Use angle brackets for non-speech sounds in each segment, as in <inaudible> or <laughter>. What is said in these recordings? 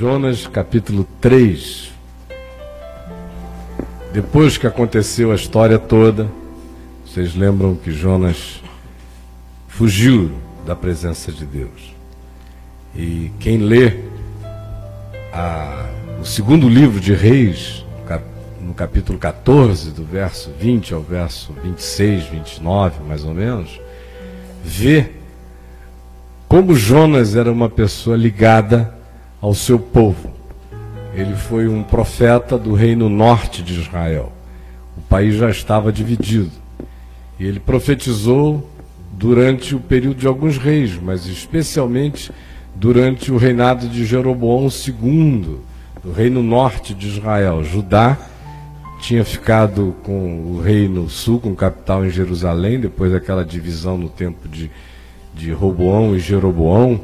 Jonas capítulo 3. Depois que aconteceu a história toda, vocês lembram que Jonas fugiu da presença de Deus. E quem lê a, o segundo livro de Reis, no capítulo 14, do verso 20 ao verso 26, 29, mais ou menos, vê como Jonas era uma pessoa ligada ao seu povo. Ele foi um profeta do reino norte de Israel. O país já estava dividido. E ele profetizou durante o período de alguns reis, mas especialmente durante o reinado de Jeroboão II, do reino norte de Israel. Judá tinha ficado com o reino sul, com capital em Jerusalém, depois daquela divisão no tempo de, de Roboão e Jeroboão.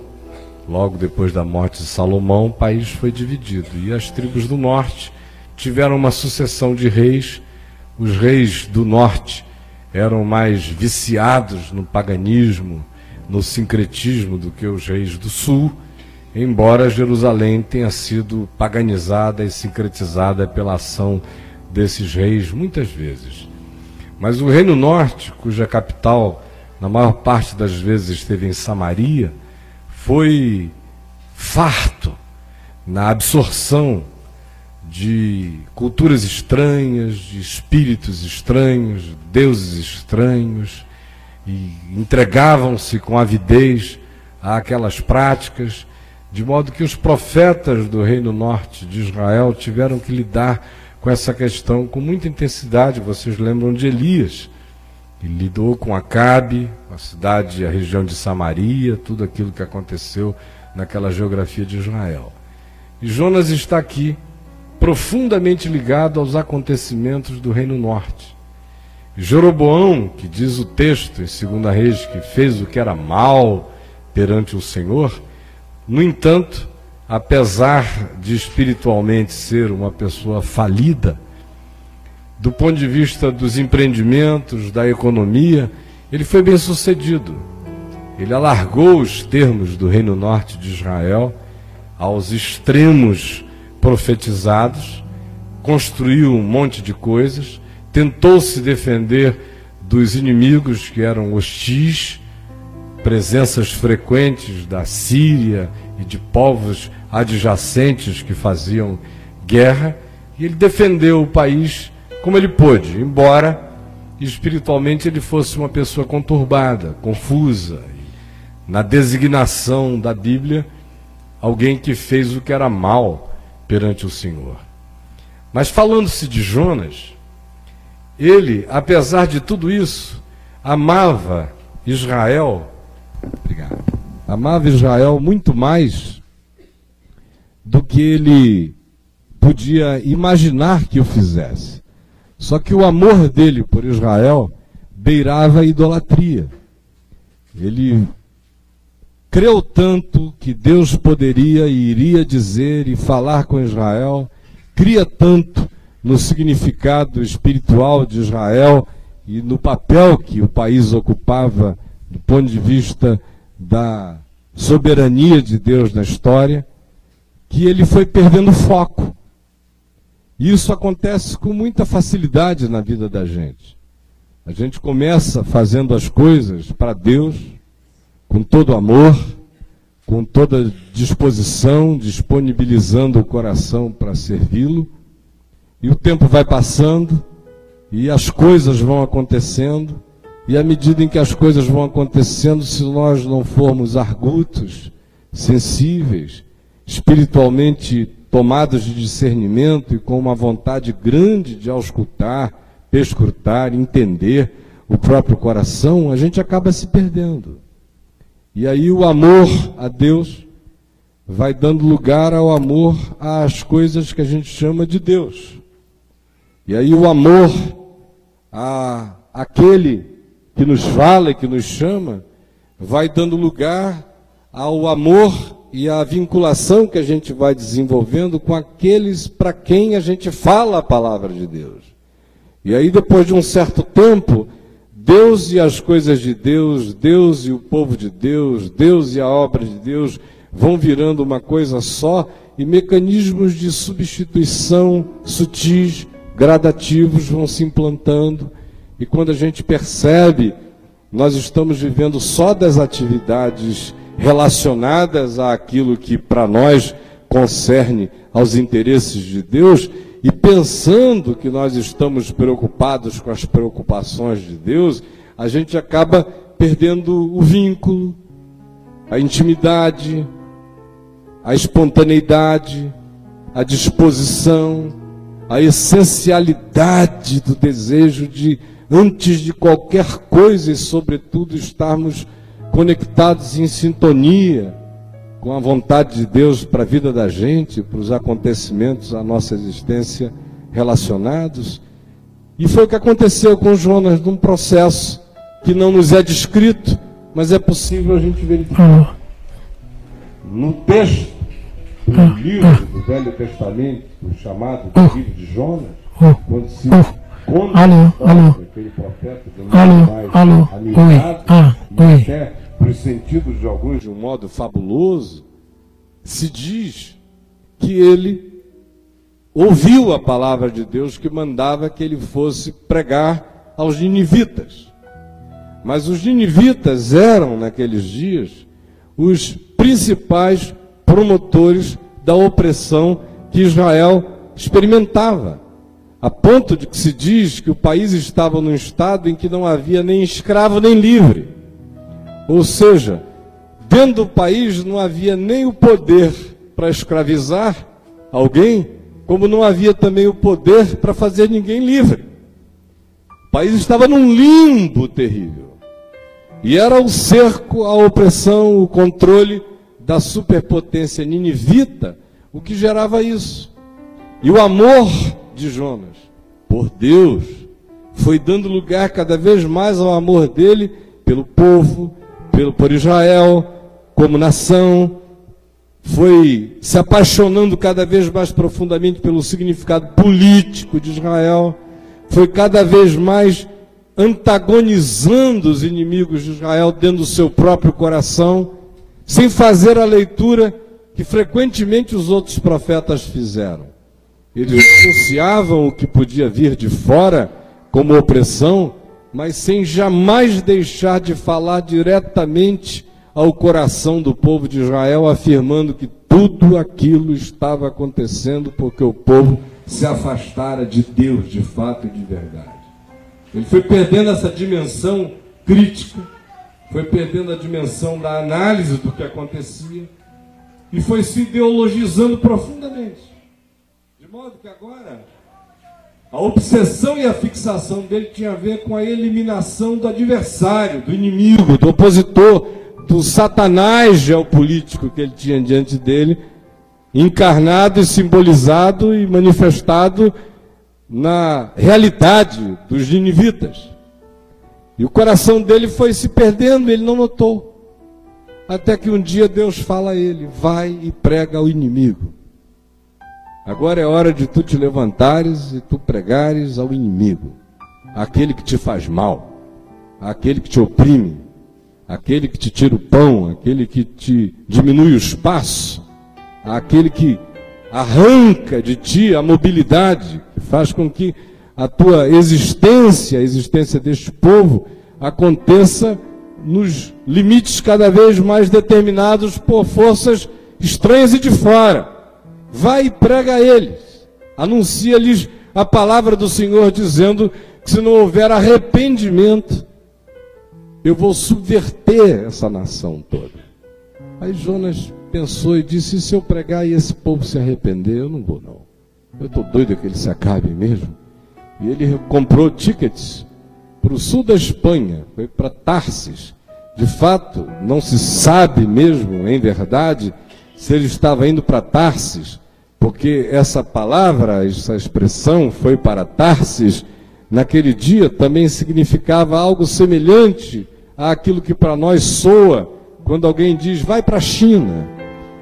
Logo depois da morte de Salomão, o país foi dividido e as tribos do norte tiveram uma sucessão de reis. Os reis do norte eram mais viciados no paganismo, no sincretismo do que os reis do sul, embora Jerusalém tenha sido paganizada e sincretizada pela ação desses reis muitas vezes. Mas o reino norte, cuja capital na maior parte das vezes esteve em Samaria, foi farto na absorção de culturas estranhas, de espíritos estranhos, deuses estranhos, e entregavam-se com avidez àquelas práticas, de modo que os profetas do reino norte de Israel tiveram que lidar com essa questão com muita intensidade. Vocês lembram de Elias, ele lidou com Acabe, a cidade, a região de Samaria, tudo aquilo que aconteceu naquela geografia de Israel. E Jonas está aqui, profundamente ligado aos acontecimentos do Reino Norte. Jeroboão, que diz o texto em 2 Reis que fez o que era mal perante o Senhor, no entanto, apesar de espiritualmente ser uma pessoa falida, do ponto de vista dos empreendimentos, da economia, ele foi bem sucedido. Ele alargou os termos do Reino Norte de Israel aos extremos profetizados, construiu um monte de coisas, tentou se defender dos inimigos que eram hostis, presenças frequentes da Síria e de povos adjacentes que faziam guerra, e ele defendeu o país como ele pôde, embora espiritualmente ele fosse uma pessoa conturbada, confusa. Na designação da Bíblia, alguém que fez o que era mal perante o Senhor. Mas falando-se de Jonas, ele, apesar de tudo isso, amava Israel. Obrigado. Amava Israel muito mais do que ele podia imaginar que o fizesse. Só que o amor dele por Israel beirava a idolatria. Ele creu tanto que Deus poderia e iria dizer e falar com Israel, cria tanto no significado espiritual de Israel e no papel que o país ocupava do ponto de vista da soberania de Deus na história, que ele foi perdendo foco. E isso acontece com muita facilidade na vida da gente. A gente começa fazendo as coisas para Deus, com todo amor, com toda disposição, disponibilizando o coração para servi-lo, e o tempo vai passando, e as coisas vão acontecendo, e à medida em que as coisas vão acontecendo, se nós não formos argutos, sensíveis, espiritualmente tomados de discernimento e com uma vontade grande de auscultar, perscrutar, entender o próprio coração, a gente acaba se perdendo. E aí o amor a Deus vai dando lugar ao amor às coisas que a gente chama de Deus. E aí o amor a aquele que nos fala e que nos chama vai dando lugar ao amor e a vinculação que a gente vai desenvolvendo com aqueles para quem a gente fala a palavra de Deus. E aí, depois de um certo tempo, Deus e as coisas de Deus, Deus e o povo de Deus, Deus e a obra de Deus vão virando uma coisa só e mecanismos de substituição sutis, gradativos vão se implantando. E quando a gente percebe, nós estamos vivendo só das atividades relacionadas àquilo que para nós concerne aos interesses de Deus e pensando que nós estamos preocupados com as preocupações de Deus, a gente acaba perdendo o vínculo, a intimidade, a espontaneidade, a disposição, a essencialidade do desejo de, antes de qualquer coisa e, sobretudo, estarmos conectados em sintonia com a vontade de Deus para a vida da gente, para os acontecimentos da nossa existência relacionados. E foi o que aconteceu com Jonas num processo que não nos é descrito, mas é possível a gente verificar. No texto do livro do Velho Testamento, chamado livro de Jonas, quando se conta alô, alô. aquele profeta de alô, alô, oi, ah, oi. Para os sentidos de alguns de um modo fabuloso, se diz que ele ouviu a palavra de Deus que mandava que ele fosse pregar aos ninivitas. Mas os ninivitas eram, naqueles dias, os principais promotores da opressão que Israel experimentava. A ponto de que se diz que o país estava num estado em que não havia nem escravo nem livre. Ou seja, dentro do país não havia nem o poder para escravizar alguém, como não havia também o poder para fazer ninguém livre. O país estava num limbo terrível. E era o cerco, a opressão, o controle da superpotência ninivita o que gerava isso. E o amor de Jonas por Deus foi dando lugar cada vez mais ao amor dele pelo povo, pelo, por Israel, como nação, foi se apaixonando cada vez mais profundamente pelo significado político de Israel, foi cada vez mais antagonizando os inimigos de Israel dentro do seu próprio coração, sem fazer a leitura que frequentemente os outros profetas fizeram. Eles denunciavam o que podia vir de fora como opressão, mas sem jamais deixar de falar diretamente ao coração do povo de Israel, afirmando que tudo aquilo estava acontecendo porque o povo se afastara de Deus de fato e de verdade. Ele foi perdendo essa dimensão crítica, foi perdendo a dimensão da análise do que acontecia e foi se ideologizando profundamente. De modo que agora a obsessão e a fixação dele tinha a ver com a eliminação do adversário, do inimigo, do opositor, do satanás geopolítico que ele tinha diante dele, encarnado e simbolizado e manifestado na realidade dos ninivitas. E o coração dele foi se perdendo, ele não notou. Até que um dia Deus fala a ele: vai e prega ao inimigo. Agora é hora de tu te levantares e tu pregares ao inimigo, aquele que te faz mal, aquele que te oprime, aquele que te tira o pão, aquele que te diminui o espaço, aquele que arranca de ti a mobilidade, que faz com que a tua existência, a existência deste povo, aconteça nos limites cada vez mais determinados por forças estranhas e de fora. Vai e prega a eles. Anuncia-lhes a palavra do Senhor, dizendo que se não houver arrependimento, eu vou subverter essa nação toda. Aí Jonas pensou e disse: e se eu pregar e esse povo se arrepender, eu não vou não. Eu estou doido que ele se acabe mesmo. E ele comprou tickets para o sul da Espanha, foi para Tarsis. De fato, não se sabe mesmo, em verdade, se ele estava indo para Tarsis porque essa palavra, essa expressão foi para Tarsis, naquele dia também significava algo semelhante àquilo que para nós soa quando alguém diz vai para a China,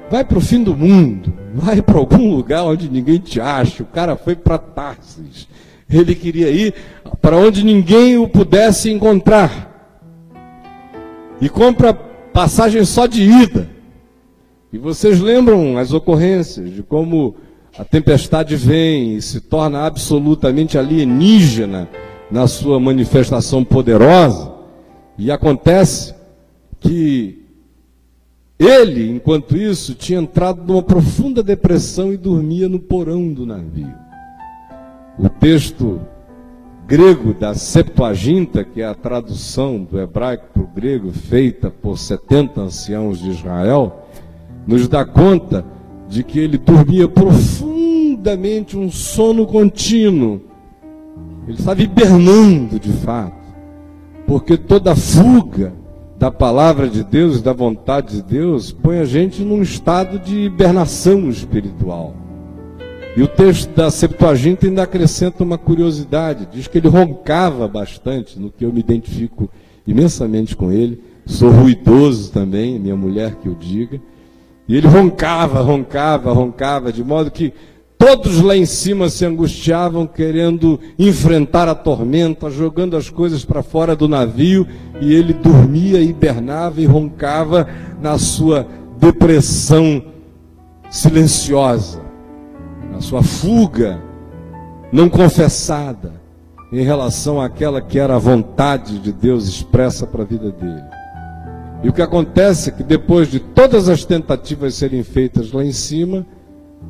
vai para o fim do mundo, vai para algum lugar onde ninguém te acha. O cara foi para Tarsis. Ele queria ir para onde ninguém o pudesse encontrar. E compra passagem só de ida. E vocês lembram as ocorrências de como a tempestade vem e se torna absolutamente alienígena na sua manifestação poderosa, e acontece que ele, enquanto isso, tinha entrado numa profunda depressão e dormia no porão do navio. O texto grego da Septuaginta, que é a tradução do hebraico para o grego feita por 70 anciãos de Israel, nos dá conta de que ele dormia profundamente um sono contínuo. Ele estava hibernando de fato, porque toda fuga da palavra de Deus, da vontade de Deus, põe a gente num estado de hibernação espiritual. E o texto da Septuaginta ainda acrescenta uma curiosidade, diz que ele roncava bastante, no que eu me identifico imensamente com ele. Sou ruidoso também, minha mulher que o diga. E ele roncava, roncava, roncava, de modo que todos lá em cima se angustiavam, querendo enfrentar a tormenta, jogando as coisas para fora do navio, e ele dormia, hibernava e roncava na sua depressão silenciosa, na sua fuga não confessada em relação àquela que era a vontade de Deus expressa para a vida dele. E o que acontece é que depois de todas as tentativas serem feitas lá em cima,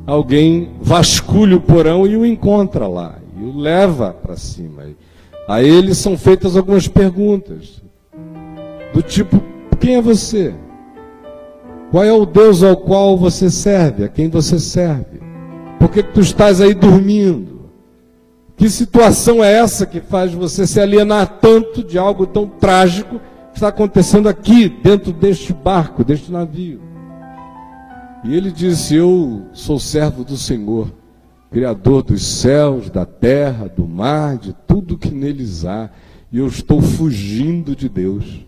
alguém vasculha o porão e o encontra lá, e o leva para cima. A ele são feitas algumas perguntas, do tipo: quem é você? Qual é o Deus ao qual você serve? A quem você serve? Por que, que tu estás aí dormindo? Que situação é essa que faz você se alienar tanto de algo tão trágico? Está acontecendo aqui, dentro deste barco, deste navio. E ele disse: Eu sou servo do Senhor, Criador dos céus, da terra, do mar, de tudo que neles há, e eu estou fugindo de Deus.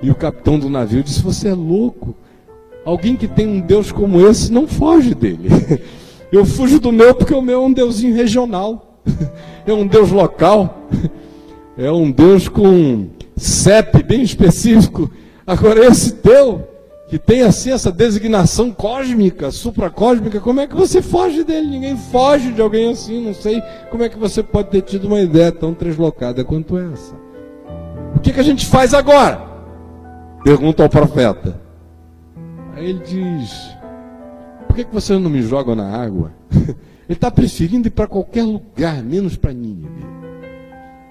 E o capitão do navio disse: Você é louco. Alguém que tem um Deus como esse não foge dele. <laughs> Eu fujo do meu porque o meu é um Deusinho regional, <laughs> é um Deus local, <laughs> é um Deus com CEP bem específico. Agora, esse teu, que tem assim essa designação cósmica, supracósmica, como é que você foge dele? Ninguém foge de alguém assim, não sei como é que você pode ter tido uma ideia tão translocada quanto essa. O que, que a gente faz agora? Pergunta ao profeta. Aí ele diz: Por que, que vocês não me jogam na água? <laughs> Ele está preferindo ir para qualquer lugar, menos para Nínive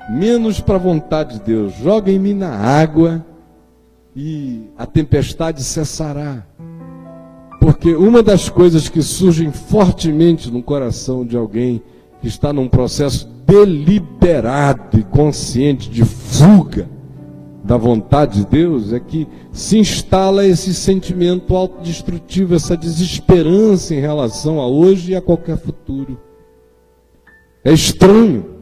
menos para a vontade de Deus. Joguem-me na água e a tempestade cessará. Porque uma das coisas que surgem fortemente no coração de alguém que está num processo deliberado e consciente de fuga da vontade de Deus é que se instala esse sentimento autodestrutivo, essa desesperança em relação a hoje e a qualquer futuro. É estranho.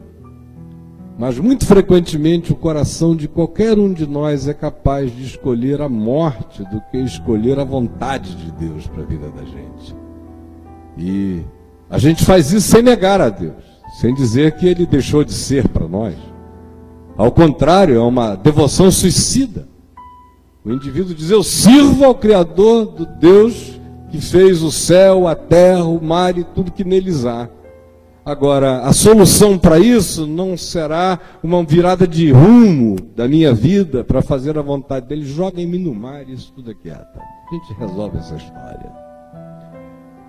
Mas muito frequentemente o coração de qualquer um de nós é capaz de escolher a morte do que escolher a vontade de Deus para a vida da gente. E a gente faz isso sem negar a Deus, sem dizer que ele deixou de ser para nós. Ao contrário, é uma devoção suicida. O indivíduo diz: Eu sirvo ao Criador do Deus que fez o céu, a terra, o mar e tudo que neles há. Agora, a solução para isso não será uma virada de rumo da minha vida para fazer a vontade dele. Joguem-me no mar, isso tudo é quieto. A gente resolve essa história.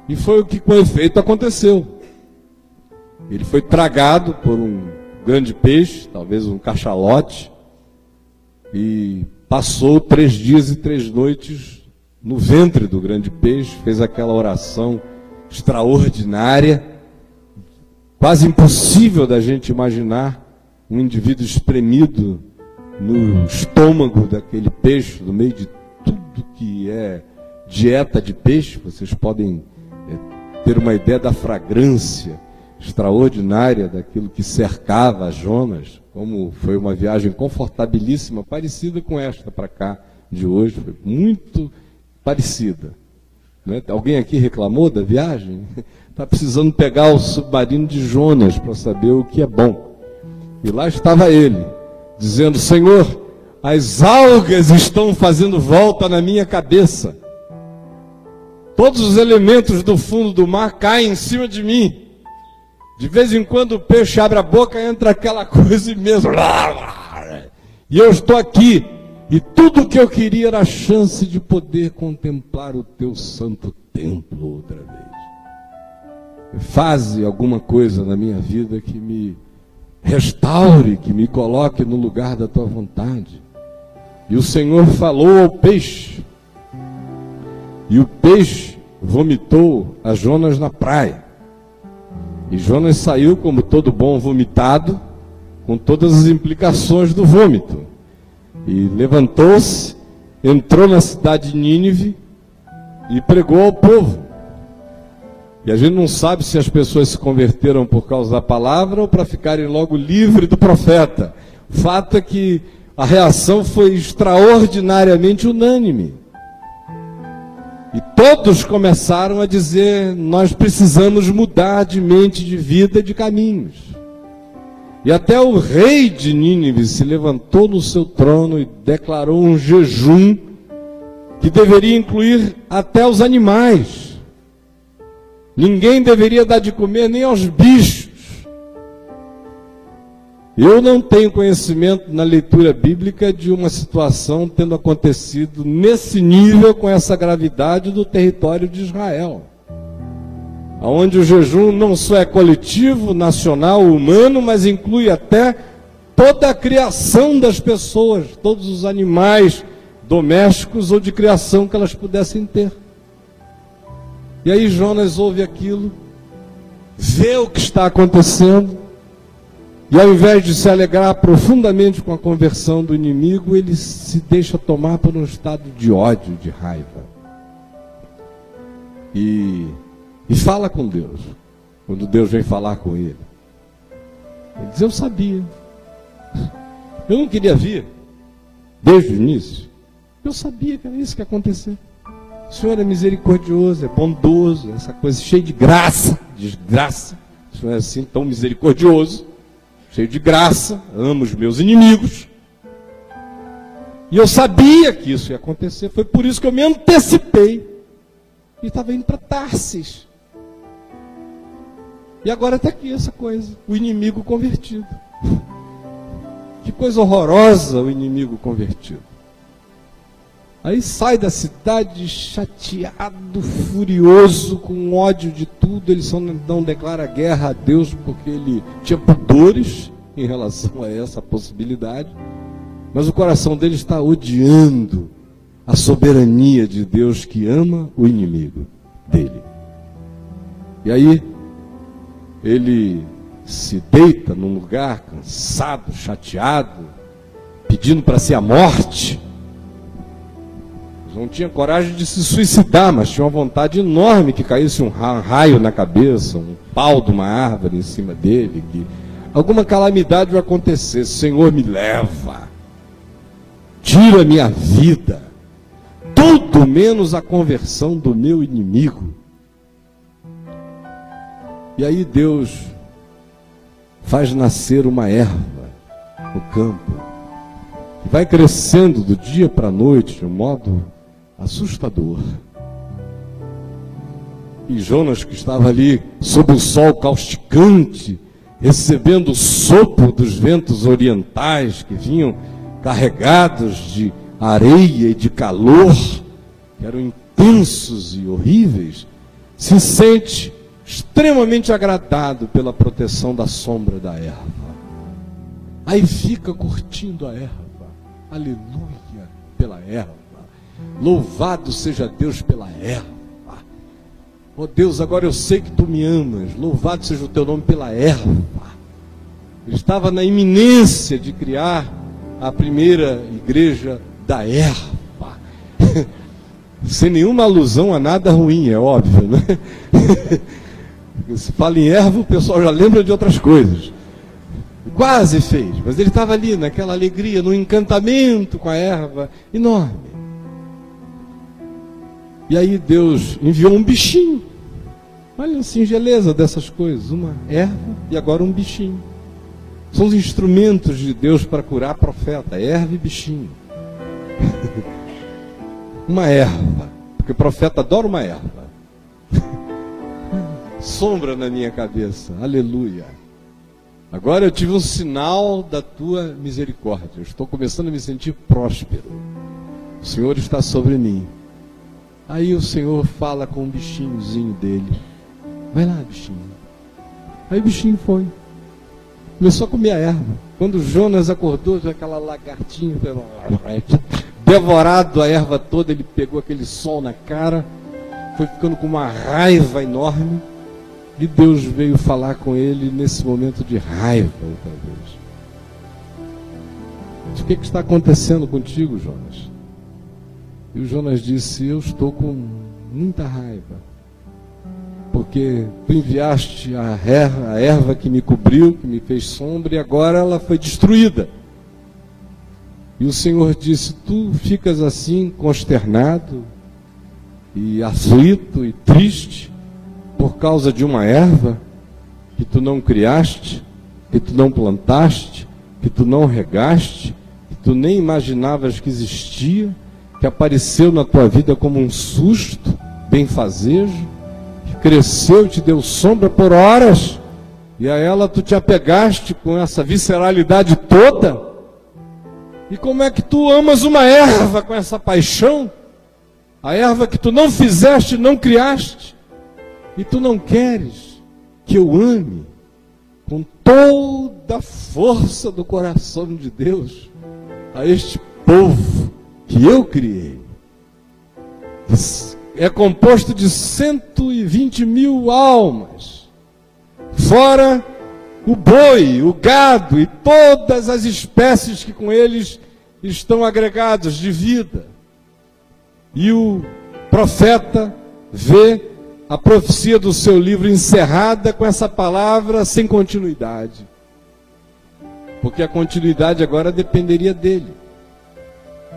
E foi o que com efeito aconteceu. Ele foi tragado por um grande peixe, talvez um cachalote, e passou três dias e três noites no ventre do grande peixe, fez aquela oração extraordinária quase impossível da gente imaginar um indivíduo espremido no estômago daquele peixe, no meio de tudo que é dieta de peixe. Vocês podem é, ter uma ideia da fragrância extraordinária daquilo que cercava Jonas, como foi uma viagem confortabilíssima, parecida com esta para cá de hoje, foi muito parecida. Né? Alguém aqui reclamou da viagem? está <laughs> precisando pegar o submarino de Jonas para saber o que é bom. E lá estava ele, dizendo: Senhor, as algas estão fazendo volta na minha cabeça. Todos os elementos do fundo do mar caem em cima de mim. De vez em quando o peixe abre a boca, entra aquela <laughs> coisa mesmo. <laughs> E eu estou aqui. E tudo que eu queria era a chance de poder contemplar o teu santo templo outra vez. Faze alguma coisa na minha vida que me restaure, que me coloque no lugar da tua vontade. E o Senhor falou ao peixe, e o peixe vomitou a Jonas na praia. E Jonas saiu como todo bom vomitado, com todas as implicações do vômito. E levantou-se, entrou na cidade de Nínive e pregou ao povo. E a gente não sabe se as pessoas se converteram por causa da palavra ou para ficarem logo livres do profeta. O fato é que a reação foi extraordinariamente unânime. E todos começaram a dizer: nós precisamos mudar de mente, de vida, de caminhos. E até o rei de Nínive se levantou no seu trono e declarou um jejum que deveria incluir até os animais. Ninguém deveria dar de comer nem aos bichos. Eu não tenho conhecimento na leitura bíblica de uma situação tendo acontecido nesse nível, com essa gravidade, do território de Israel. Onde o jejum não só é coletivo, nacional, humano, mas inclui até toda a criação das pessoas, todos os animais domésticos ou de criação que elas pudessem ter. E aí Jonas ouve aquilo, vê o que está acontecendo, e ao invés de se alegrar profundamente com a conversão do inimigo, ele se deixa tomar por um estado de ódio, de raiva. E, e fala com Deus, quando Deus vem falar com ele. Ele diz: Eu sabia. <laughs> Eu não queria vir, desde o início. Eu sabia que era isso que ia acontecer. O Senhor é misericordioso, é bondoso, essa coisa cheia de graça, desgraça. O Senhor é assim tão misericordioso cheio de graça, amo os meus inimigos. E eu sabia que isso ia acontecer, foi por isso que eu me antecipei. E estava indo para Tarsis. E agora está aqui essa coisa, o inimigo convertido. Que coisa horrorosa o inimigo convertido. Aí sai da cidade chateado, furioso, com ódio de tudo. Ele só não declara guerra a Deus porque ele tinha pudores em relação a essa possibilidade. Mas o coração dele está odiando a soberania de Deus que ama o inimigo dele. E aí, ele se deita num lugar cansado, chateado, pedindo para si a morte não tinha coragem de se suicidar, mas tinha uma vontade enorme que caísse um raio na cabeça, um pau de uma árvore em cima dele, que alguma calamidade vai acontecer. Senhor, me leva, tira minha vida, tudo menos a conversão do meu inimigo. E aí Deus faz nascer uma erva no campo, que vai crescendo do dia para a noite de um modo assustador. E Jonas, que estava ali sob o sol causticante, recebendo o sopro dos ventos orientais que vinham carregados de areia e de calor, que eram intensos e horríveis, se sente extremamente agradado pela proteção da sombra da erva. Aí fica curtindo a erva. Aleluia pela erva. Louvado seja Deus pela erva. Oh Deus, agora eu sei que tu me amas. Louvado seja o teu nome pela erva. Ele estava na iminência de criar a primeira igreja da erva. <laughs> Sem nenhuma alusão a nada ruim, é óbvio, né? <laughs> Se fala em erva, o pessoal já lembra de outras coisas. Quase fez, mas ele estava ali naquela alegria, no encantamento com a erva enorme. E aí Deus enviou um bichinho. Olha a singeleza dessas coisas. Uma erva e agora um bichinho. São os instrumentos de Deus para curar profeta. Erva e bichinho. <laughs> uma erva. Porque o profeta adora uma erva. Sombra na minha cabeça. Aleluia. Agora eu tive um sinal da tua misericórdia. Eu estou começando a me sentir próspero. O Senhor está sobre mim. Aí o Senhor fala com o bichinhozinho dele. Vai lá, bichinho. Aí o bichinho foi. Começou a comer a erva. Quando Jonas acordou, aquela lagartinha devorado a erva toda, ele pegou aquele sol na cara, foi ficando com uma raiva enorme. E Deus veio falar com ele nesse momento de raiva outra vez. O que, que está acontecendo contigo, Jonas? E o Jonas disse: Eu estou com muita raiva. Porque tu enviaste a erva, a erva que me cobriu, que me fez sombra, e agora ela foi destruída. E o Senhor disse: Tu ficas assim consternado e aflito e triste por causa de uma erva que tu não criaste, que tu não plantaste, que tu não regaste, que tu nem imaginavas que existia, que apareceu na tua vida como um susto, benfazejo, que cresceu e te deu sombra por horas, e a ela tu te apegaste com essa visceralidade toda. E como é que tu amas uma erva com essa paixão? A erva que tu não fizeste, não criaste. E tu não queres que eu ame com toda a força do coração de Deus a este povo que eu criei. É composto de 120 mil almas, fora o boi, o gado e todas as espécies que com eles estão agregados de vida. E o profeta vê a profecia do seu livro encerrada com essa palavra sem continuidade. Porque a continuidade agora dependeria dele.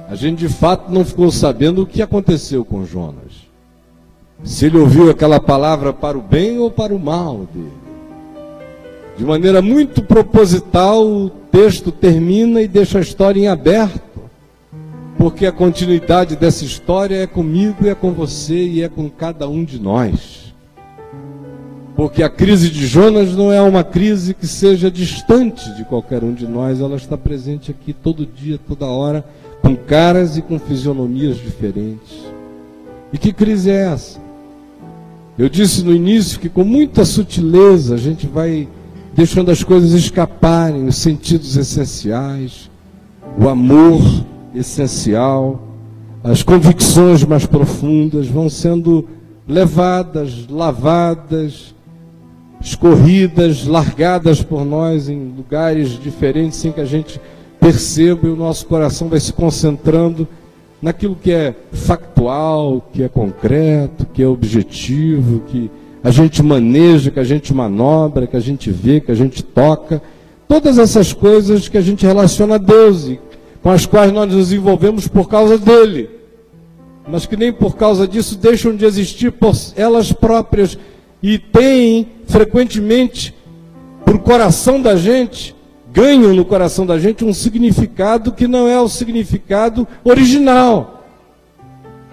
A gente de fato não ficou sabendo o que aconteceu com Jonas. Se ele ouviu aquela palavra para o bem ou para o mal dele. De maneira muito proposital, o texto termina e deixa a história em aberto porque a continuidade dessa história é comigo, é com você e é com cada um de nós. Porque a crise de Jonas não é uma crise que seja distante de qualquer um de nós, ela está presente aqui todo dia, toda hora, com caras e com fisionomias diferentes. E que crise é essa? Eu disse no início que com muita sutileza a gente vai deixando as coisas escaparem, os sentidos essenciais, o amor, essencial, as convicções mais profundas vão sendo levadas, lavadas, escorridas, largadas por nós em lugares diferentes, sem que a gente perceba e o nosso coração vai se concentrando naquilo que é factual, que é concreto, que é objetivo, que a gente maneja, que a gente manobra, que a gente vê, que a gente toca. Todas essas coisas que a gente relaciona a Deus e com as quais nós nos envolvemos por causa dele, mas que nem por causa disso deixam de existir por elas próprias e têm frequentemente por coração da gente, ganham no coração da gente um significado que não é o significado original.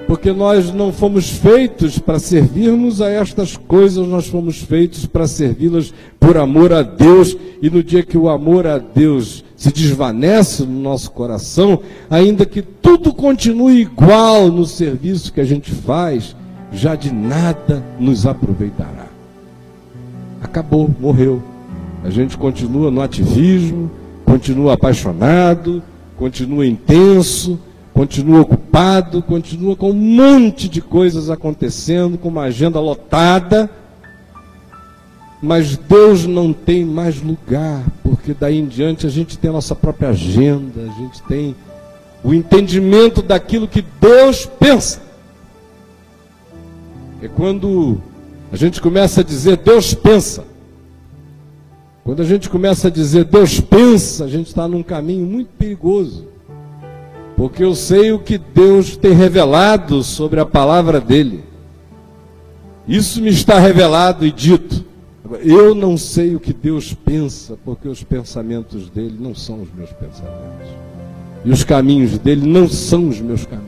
Porque nós não fomos feitos para servirmos a estas coisas, nós fomos feitos para servi-las por amor a Deus, e no dia que o amor a Deus se desvanece no nosso coração, ainda que tudo continue igual no serviço que a gente faz, já de nada nos aproveitará. Acabou, morreu. A gente continua no ativismo, continua apaixonado, continua intenso, continua ocupado, continua com um monte de coisas acontecendo, com uma agenda lotada, mas Deus não tem mais lugar, porque daí em diante a gente tem a nossa própria agenda, a gente tem o entendimento daquilo que Deus pensa. É quando a gente começa a dizer Deus pensa. Quando a gente começa a dizer Deus pensa, a gente está num caminho muito perigoso porque eu sei o que Deus tem revelado sobre a palavra dele. Isso me está revelado e dito. Eu não sei o que Deus pensa, porque os pensamentos dele não são os meus pensamentos. E os caminhos dele não são os meus caminhos.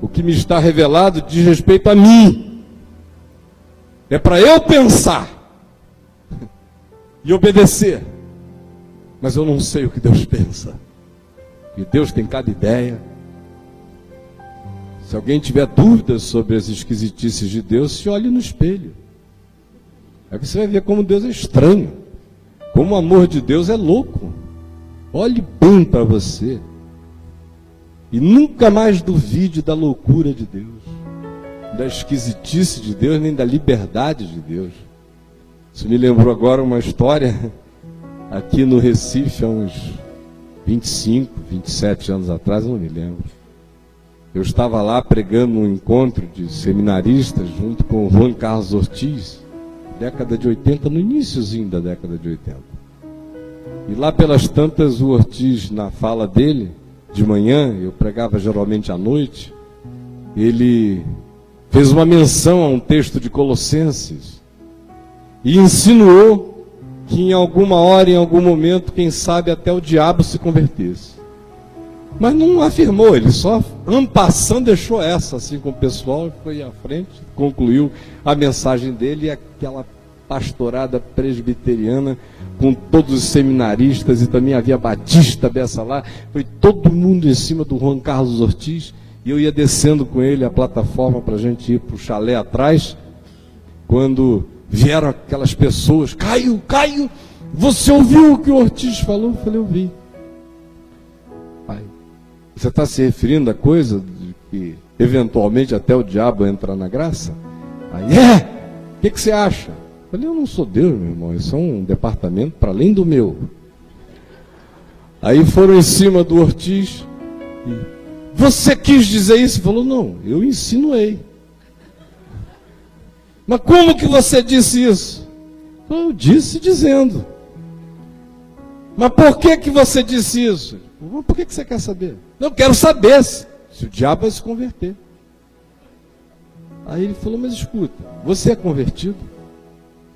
O que me está revelado diz respeito a mim. é para eu pensar <laughs> e obedecer. Mas eu não sei o que Deus pensa. E Deus tem cada ideia. Se alguém tiver dúvidas sobre as esquisitices de Deus, se olhe no espelho. Aí você vai ver como Deus é estranho. Como o amor de Deus é louco. Olhe bem para você. E nunca mais duvide da loucura de Deus, da esquisitice de Deus, nem da liberdade de Deus. Isso me lembrou agora uma história aqui no Recife, há uns 25, 27 anos atrás, não me lembro. Eu estava lá pregando um encontro de seminaristas junto com o Juan Carlos Ortiz, década de 80, no iníciozinho da década de 80. E lá pelas tantas, o Ortiz, na fala dele, de manhã, eu pregava geralmente à noite, ele fez uma menção a um texto de Colossenses e insinuou que em alguma hora, em algum momento, quem sabe até o diabo se convertesse. Mas não afirmou, ele só, ampassando, deixou essa assim com o pessoal, foi à frente, concluiu a mensagem dele e aquela pastorada presbiteriana com todos os seminaristas e também havia Batista dessa lá, foi todo mundo em cima do Juan Carlos Ortiz e eu ia descendo com ele a plataforma para a gente ir para o chalé atrás, quando vieram aquelas pessoas, Caio, Caio, você ouviu o que o Ortiz falou? Eu falei, eu vi. Você está se referindo a coisa de que eventualmente até o diabo entra na graça? Aí, é, o que, que você acha? Eu falei, eu não sou Deus, meu irmão, isso é um departamento para além do meu. Aí foram em cima do Ortiz. E, você quis dizer isso? Falou, não, eu insinuei. Mas como que você disse isso? Eu disse dizendo. Mas por que que você disse isso? Por que, que você quer saber? Eu quero saber se, se o diabo vai se converter. Aí ele falou, mas escuta, você é convertido?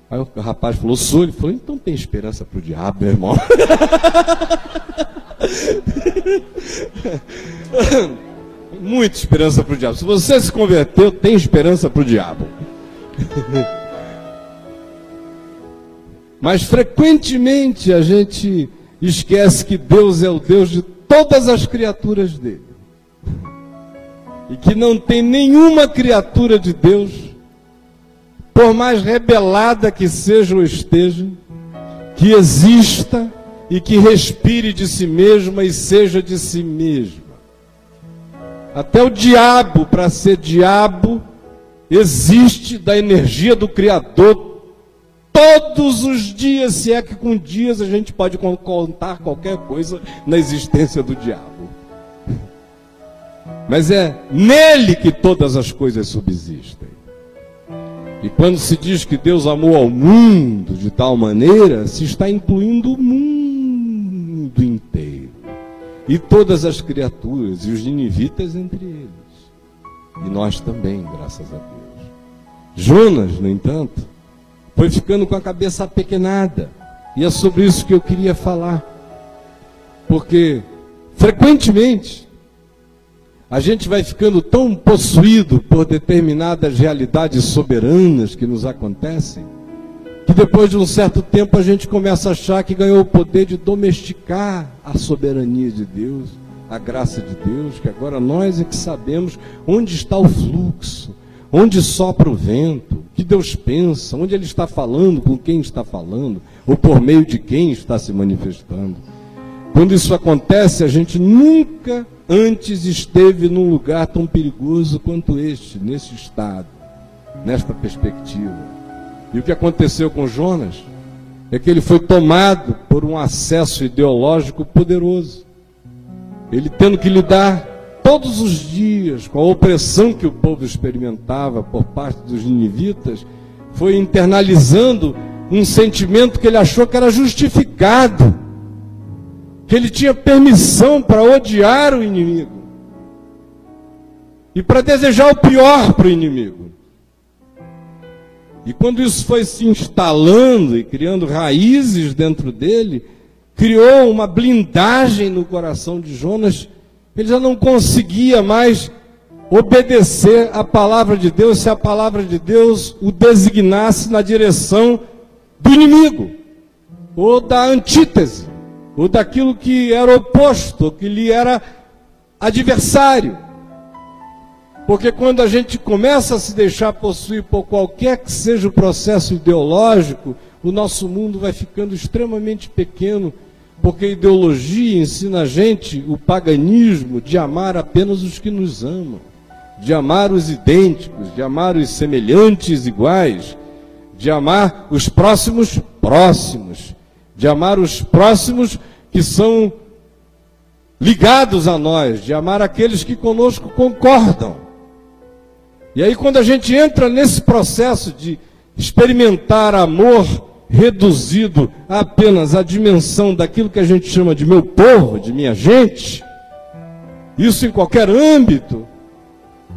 Aí o rapaz falou, sou. Ele falou, então tem esperança para o diabo, meu irmão. <laughs> Muita esperança para o diabo. Se você se converteu, tem esperança para o diabo. <laughs> Mas frequentemente a gente esquece que Deus é o Deus de todas as criaturas dele. E que não tem nenhuma criatura de Deus por mais rebelada que seja ou esteja, que exista e que respire de si mesma e seja de si mesma. Até o diabo, para ser diabo, existe da energia do Criador todos os dias, se é que com dias a gente pode contar qualquer coisa na existência do diabo. Mas é nele que todas as coisas subsistem. E quando se diz que Deus amou ao mundo de tal maneira, se está incluindo o mundo inteiro. E todas as criaturas, e os ninivitas entre eles. E nós também, graças a Deus. Jonas, no entanto, foi ficando com a cabeça apequenada. E é sobre isso que eu queria falar. Porque, frequentemente, a gente vai ficando tão possuído por determinadas realidades soberanas que nos acontecem, que depois de um certo tempo a gente começa a achar que ganhou o poder de domesticar a soberania de Deus, a graça de Deus, que agora nós é que sabemos onde está o fluxo, onde sopra o vento, o que Deus pensa, onde Ele está falando, com quem está falando, ou por meio de quem está se manifestando. Quando isso acontece, a gente nunca antes esteve num lugar tão perigoso quanto este, nesse estado, nesta perspectiva. E o que aconteceu com Jonas é que ele foi tomado por um acesso ideológico poderoso. Ele tendo que lidar todos os dias com a opressão que o povo experimentava por parte dos ninivitas, foi internalizando um sentimento que ele achou que era justificado que ele tinha permissão para odiar o inimigo e para desejar o pior para o inimigo. E quando isso foi se instalando e criando raízes dentro dele, criou uma blindagem no coração de Jonas, ele já não conseguia mais obedecer a palavra de Deus se a palavra de Deus o designasse na direção do inimigo, ou da antítese, ou daquilo que era oposto, que lhe era adversário. Porque quando a gente começa a se deixar possuir por qualquer que seja o processo ideológico, o nosso mundo vai ficando extremamente pequeno, porque a ideologia ensina a gente o paganismo de amar apenas os que nos amam, de amar os idênticos, de amar os semelhantes iguais, de amar os próximos próximos, de amar os próximos que são ligados a nós, de amar aqueles que conosco concordam. E aí, quando a gente entra nesse processo de experimentar amor reduzido apenas a dimensão daquilo que a gente chama de meu povo, de minha gente, isso em qualquer âmbito,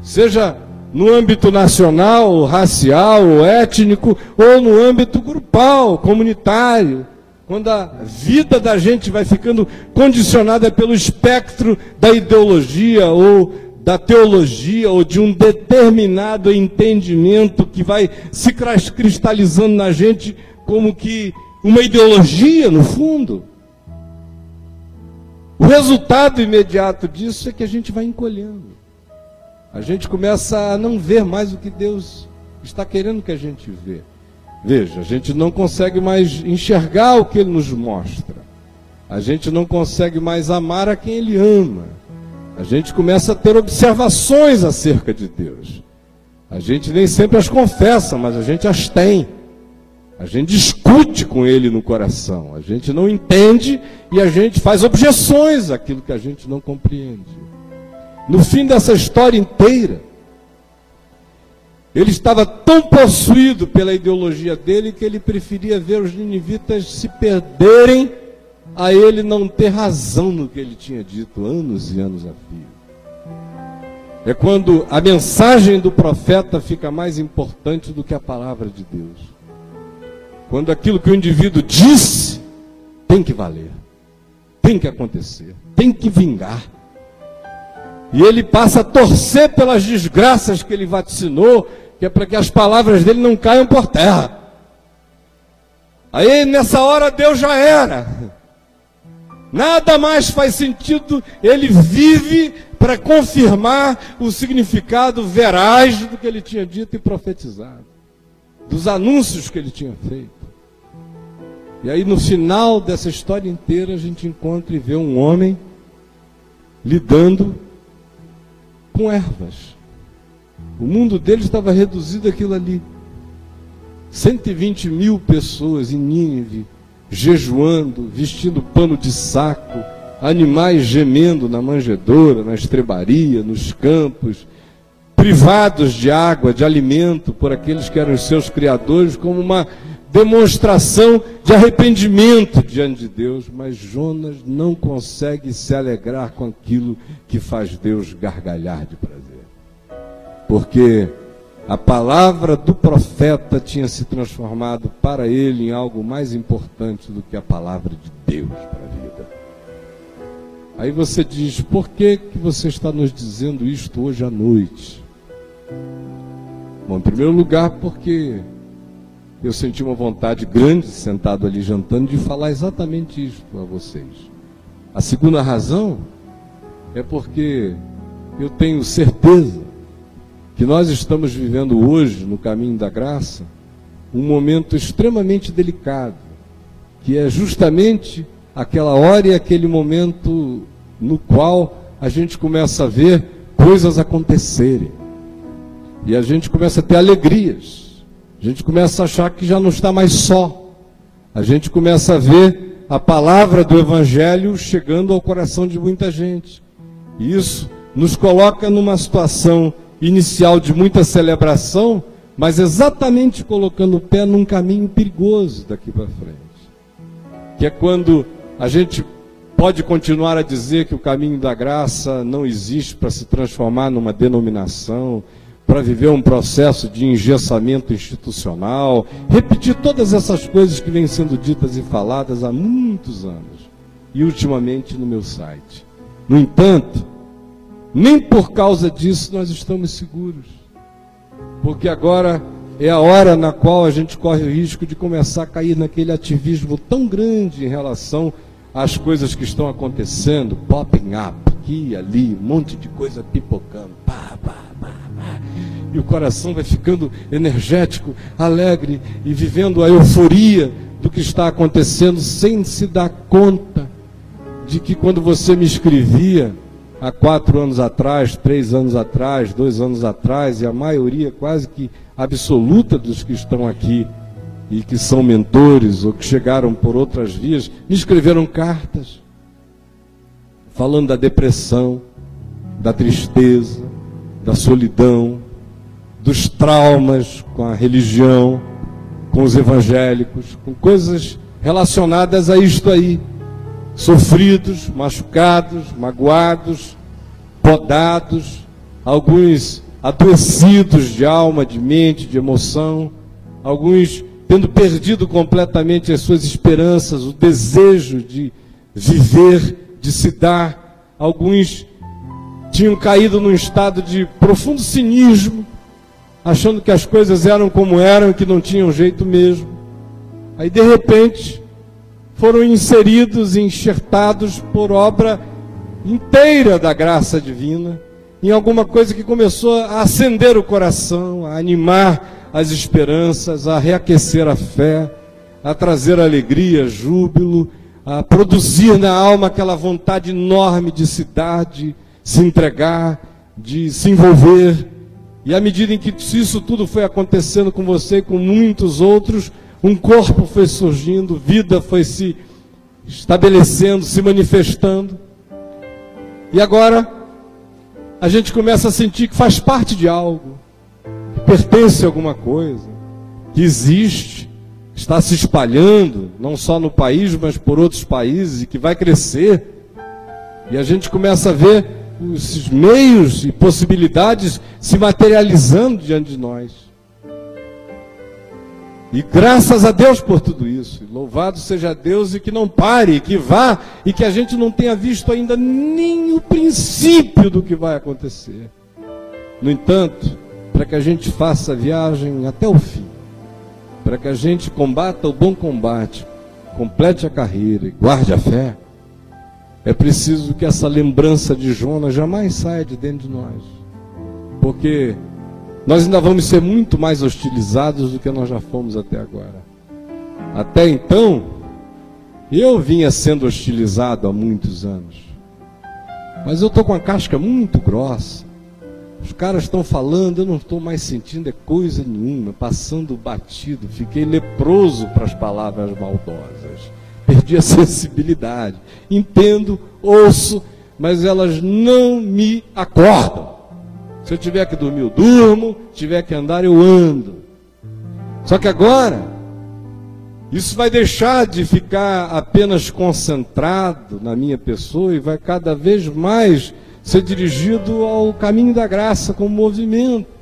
seja no âmbito nacional, racial, étnico, ou no âmbito grupal, comunitário, quando a vida da gente vai ficando condicionada pelo espectro da ideologia ou da teologia ou de um determinado entendimento que vai se cristalizando na gente como que uma ideologia, no fundo. O resultado imediato disso é que a gente vai encolhendo. A gente começa a não ver mais o que Deus está querendo que a gente vê. Veja, a gente não consegue mais enxergar o que Ele nos mostra. A gente não consegue mais amar a quem Ele ama. A gente começa a ter observações acerca de Deus. A gente nem sempre as confessa, mas a gente as tem. A gente discute com ele no coração. A gente não entende e a gente faz objeções àquilo que a gente não compreende. No fim dessa história inteira, ele estava tão possuído pela ideologia dele que ele preferia ver os ninivitas se perderem a ele não ter razão no que ele tinha dito anos e anos a fio. É quando a mensagem do profeta fica mais importante do que a palavra de Deus. Quando aquilo que o indivíduo disse tem que valer, tem que acontecer, tem que vingar. E ele passa a torcer pelas desgraças que ele vaticinou, que é para que as palavras dele não caiam por terra. Aí nessa hora Deus já era. Nada mais faz sentido, ele vive para confirmar o significado veraz do que ele tinha dito e profetizado, dos anúncios que ele tinha feito. E aí no final dessa história inteira a gente encontra e vê um homem lidando com ervas. O mundo dele estava reduzido àquilo ali. 120 mil pessoas em Nínive jejuando, vestindo pano de saco, animais gemendo na manjedoura, na estrebaria, nos campos, privados de água, de alimento por aqueles que eram seus criadores, como uma demonstração de arrependimento diante de Deus, mas Jonas não consegue se alegrar com aquilo que faz Deus gargalhar de prazer. Porque a palavra do profeta tinha se transformado para ele em algo mais importante do que a palavra de Deus para a vida. Aí você diz: por que, que você está nos dizendo isto hoje à noite? Bom, em primeiro lugar, porque eu senti uma vontade grande, sentado ali jantando, de falar exatamente isto a vocês. A segunda razão é porque eu tenho certeza que nós estamos vivendo hoje, no caminho da graça, um momento extremamente delicado, que é justamente aquela hora e aquele momento no qual a gente começa a ver coisas acontecerem. E a gente começa a ter alegrias. A gente começa a achar que já não está mais só. A gente começa a ver a palavra do Evangelho chegando ao coração de muita gente. E isso nos coloca numa situação inicial de muita celebração, mas exatamente colocando o pé num caminho perigoso daqui para frente. Que é quando a gente pode continuar a dizer que o caminho da graça não existe para se transformar numa denominação, para viver um processo de engessamento institucional, repetir todas essas coisas que vêm sendo ditas e faladas há muitos anos, e ultimamente no meu site. No entanto, nem por causa disso nós estamos seguros. Porque agora é a hora na qual a gente corre o risco de começar a cair naquele ativismo tão grande em relação às coisas que estão acontecendo, popping up, aqui e ali, um monte de coisa pipocando. Pá, pá. E o coração vai ficando energético, alegre e vivendo a euforia do que está acontecendo sem se dar conta de que quando você me escrevia há quatro anos atrás, três anos atrás, dois anos atrás, e a maioria quase que absoluta dos que estão aqui e que são mentores ou que chegaram por outras vias, me escreveram cartas falando da depressão, da tristeza, da solidão, dos traumas com a religião, com os evangélicos, com coisas relacionadas a isto aí. Sofridos, machucados, magoados, podados, alguns adoecidos de alma, de mente, de emoção, alguns tendo perdido completamente as suas esperanças, o desejo de viver, de se dar, alguns tinham caído num estado de profundo cinismo, achando que as coisas eram como eram e que não tinham jeito mesmo. Aí de repente, foram inseridos e enxertados por obra inteira da graça divina, em alguma coisa que começou a acender o coração, a animar as esperanças, a reaquecer a fé, a trazer alegria, júbilo, a produzir na alma aquela vontade enorme de se dar, de se entregar, de se envolver. E à medida em que isso tudo foi acontecendo com você e com muitos outros, um corpo foi surgindo, vida foi se estabelecendo, se manifestando. E agora a gente começa a sentir que faz parte de algo, que pertence a alguma coisa, que existe, está se espalhando, não só no país, mas por outros países, e que vai crescer. E a gente começa a ver os meios e possibilidades se materializando diante de nós. E graças a Deus por tudo isso. Louvado seja Deus e que não pare, que vá e que a gente não tenha visto ainda nem o princípio do que vai acontecer. No entanto, para que a gente faça a viagem até o fim, para que a gente combata o bom combate, complete a carreira e guarde a fé, é preciso que essa lembrança de Jonas jamais saia de dentro de nós. Porque nós ainda vamos ser muito mais hostilizados do que nós já fomos até agora. Até então, eu vinha sendo hostilizado há muitos anos. Mas eu estou com a casca muito grossa. Os caras estão falando, eu não estou mais sentindo é coisa nenhuma, passando batido. Fiquei leproso para as palavras maldosas. Perdi a <laughs> sensibilidade. Entendo, ouço, mas elas não me acordam. Se eu tiver que dormir, eu durmo. Tiver que andar, eu ando. Só que agora, isso vai deixar de ficar apenas concentrado na minha pessoa e vai cada vez mais ser dirigido ao caminho da graça como movimento.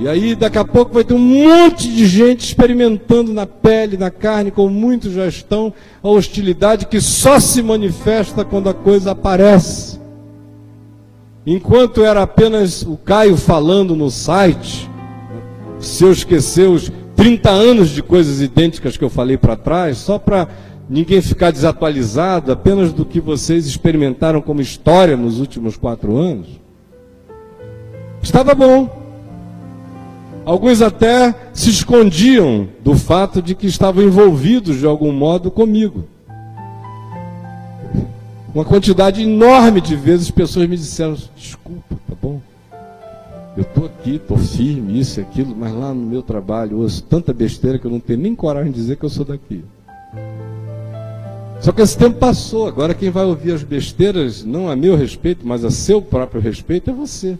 E aí, daqui a pouco, vai ter um monte de gente experimentando na pele, na carne, como muitos já estão, a hostilidade que só se manifesta quando a coisa aparece. Enquanto era apenas o Caio falando no site, se eu esquecer os 30 anos de coisas idênticas que eu falei para trás, só para ninguém ficar desatualizado apenas do que vocês experimentaram como história nos últimos quatro anos, estava bom. Alguns até se escondiam do fato de que estavam envolvidos de algum modo comigo. Uma quantidade enorme de vezes pessoas me disseram: desculpa, tá bom? Eu estou aqui, estou firme, isso e aquilo, mas lá no meu trabalho ouço tanta besteira que eu não tenho nem coragem de dizer que eu sou daqui. Só que esse tempo passou, agora quem vai ouvir as besteiras, não a meu respeito, mas a seu próprio respeito, é você.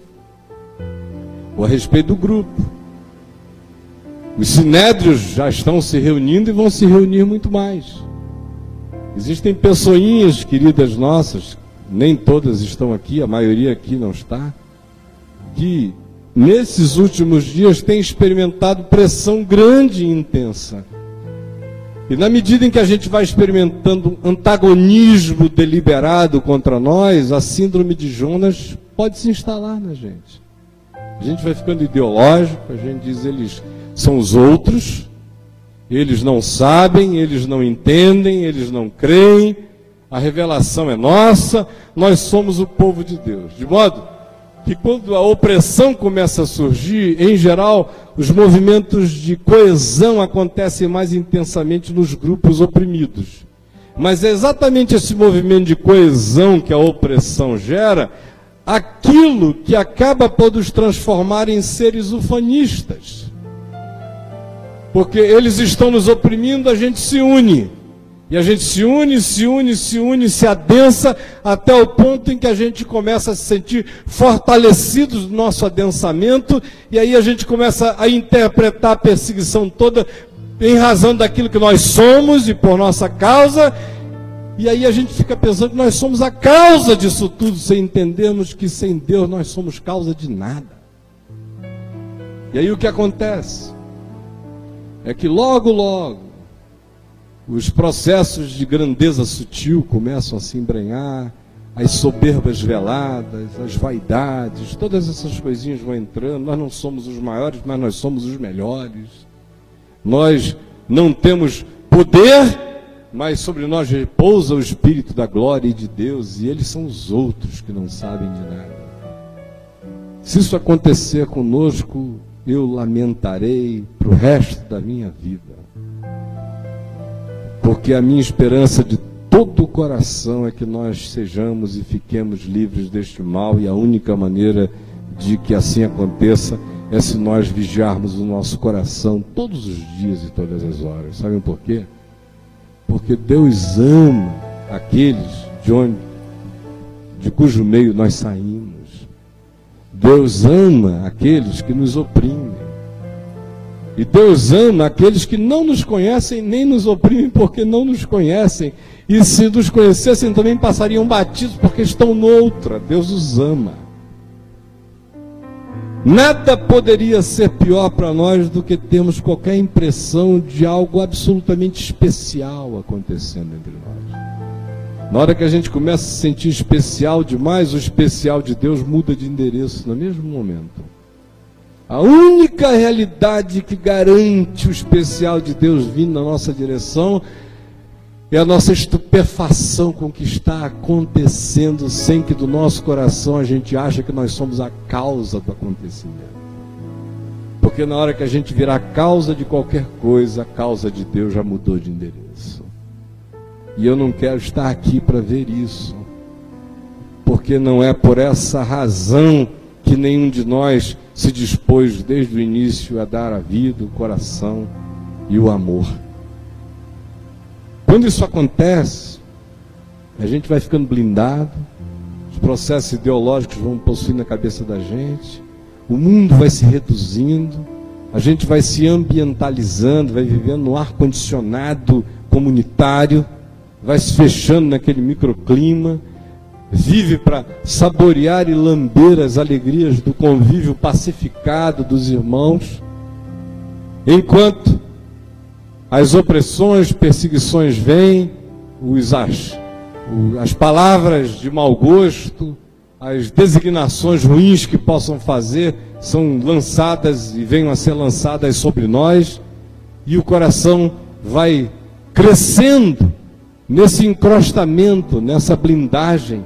Ou a respeito do grupo. Os sinédrios já estão se reunindo e vão se reunir muito mais. Existem pessoinhas queridas nossas, nem todas estão aqui, a maioria aqui não está, que nesses últimos dias têm experimentado pressão grande e intensa E na medida em que a gente vai experimentando antagonismo deliberado contra nós, a síndrome de Jonas pode se instalar na gente. A gente vai ficando ideológico, a gente diz eles são os outros, eles não sabem, eles não entendem, eles não creem, a revelação é nossa, nós somos o povo de Deus. De modo que quando a opressão começa a surgir, em geral, os movimentos de coesão acontecem mais intensamente nos grupos oprimidos. Mas é exatamente esse movimento de coesão que a opressão gera, aquilo que acaba por nos transformar em seres ufanistas. Porque eles estão nos oprimindo, a gente se une. E a gente se une, se une, se une, se adensa até o ponto em que a gente começa a se sentir fortalecidos no nosso adensamento, e aí a gente começa a interpretar a perseguição toda em razão daquilo que nós somos e por nossa causa, e aí a gente fica pensando que nós somos a causa disso tudo, sem entendermos que sem Deus nós somos causa de nada. E aí o que acontece? É que logo, logo, os processos de grandeza sutil começam a se embrenhar, as soberbas veladas, as vaidades, todas essas coisinhas vão entrando. Nós não somos os maiores, mas nós somos os melhores. Nós não temos poder, mas sobre nós repousa o Espírito da glória e de Deus, e eles são os outros que não sabem de nada. Se isso acontecer conosco, eu lamentarei para o resto da minha vida porque a minha esperança de todo o coração é que nós sejamos e fiquemos livres deste mal, e a única maneira de que assim aconteça é se nós vigiarmos o nosso coração todos os dias e todas as horas. Sabem por quê? Porque Deus ama aqueles de onde de cujo meio nós saímos. Deus ama aqueles que nos oprimem. E Deus ama aqueles que não nos conhecem nem nos oprimem porque não nos conhecem. E se nos conhecessem também passariam batidos porque estão noutra. Deus os ama. Nada poderia ser pior para nós do que termos qualquer impressão de algo absolutamente especial acontecendo entre nós. Na hora que a gente começa a se sentir especial demais, o especial de Deus muda de endereço no mesmo momento. A única realidade que garante o especial de Deus vindo na nossa direção é a nossa estupefação com o que está acontecendo, sem que do nosso coração a gente ache que nós somos a causa do acontecimento. Porque na hora que a gente virar causa de qualquer coisa, a causa de Deus já mudou de endereço. E eu não quero estar aqui para ver isso. Porque não é por essa razão que nenhum de nós se dispôs desde o início a dar a vida, o coração e o amor. Quando isso acontece, a gente vai ficando blindado, os processos ideológicos vão possuindo a cabeça da gente, o mundo vai se reduzindo, a gente vai se ambientalizando, vai vivendo no ar condicionado comunitário, vai se fechando naquele microclima, vive para saborear e lamber as alegrias do convívio pacificado dos irmãos, enquanto as opressões, perseguições vêm, os, as, as palavras de mau gosto, as designações ruins que possam fazer são lançadas e venham a ser lançadas sobre nós, e o coração vai crescendo nesse encrostamento, nessa blindagem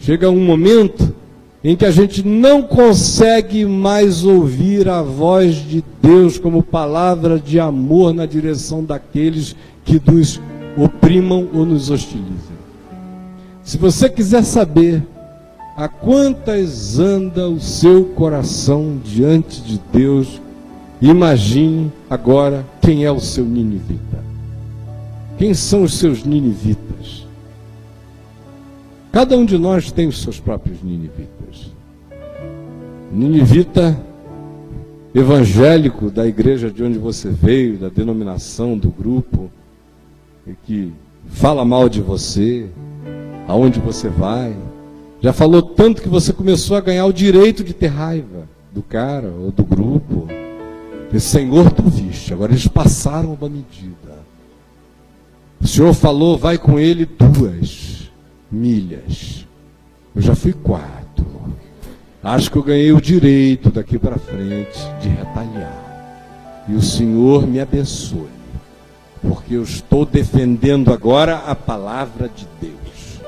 Chega um momento em que a gente não consegue mais ouvir a voz de Deus como palavra de amor na direção daqueles que nos oprimam ou nos hostilizam. Se você quiser saber a quantas anda o seu coração diante de Deus, imagine agora quem é o seu ninivita. Quem são os seus ninivitas? Cada um de nós tem os seus próprios ninivitas. Ninivita evangélico da igreja de onde você veio, da denominação, do grupo, que fala mal de você, aonde você vai. Já falou tanto que você começou a ganhar o direito de ter raiva do cara ou do grupo. E Senhor, tu viste, agora eles passaram uma medida. O Senhor falou, vai com ele duas milhas. Eu já fui quatro. Acho que eu ganhei o direito daqui para frente de retalhar. E o Senhor me abençoe, porque eu estou defendendo agora a palavra de Deus.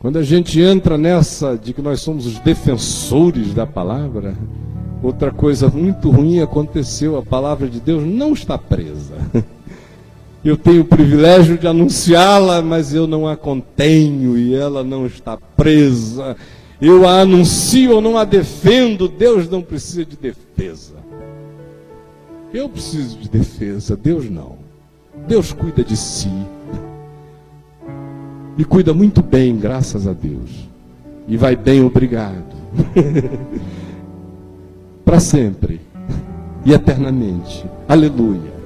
Quando a gente entra nessa de que nós somos os defensores da palavra, outra coisa muito ruim aconteceu: a palavra de Deus não está presa. <laughs> Eu tenho o privilégio de anunciá-la, mas eu não a contenho e ela não está presa eu a anuncio ou não a defendo, Deus não precisa de defesa. Eu preciso de defesa, Deus não. Deus cuida de si. E cuida muito bem, graças a Deus. E vai bem, obrigado. <laughs> Para sempre. E eternamente. Aleluia.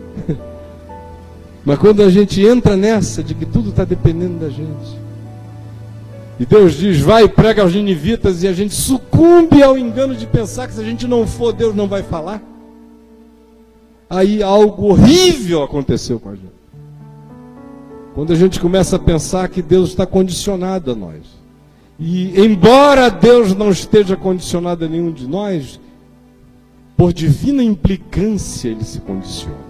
Mas quando a gente entra nessa de que tudo está dependendo da gente, e Deus diz: vai e prega aos ninivitas, e a gente sucumbe ao engano de pensar que se a gente não for, Deus não vai falar. Aí algo horrível aconteceu com a gente. Quando a gente começa a pensar que Deus está condicionado a nós. E embora Deus não esteja condicionado a nenhum de nós, por divina implicância ele se condiciona.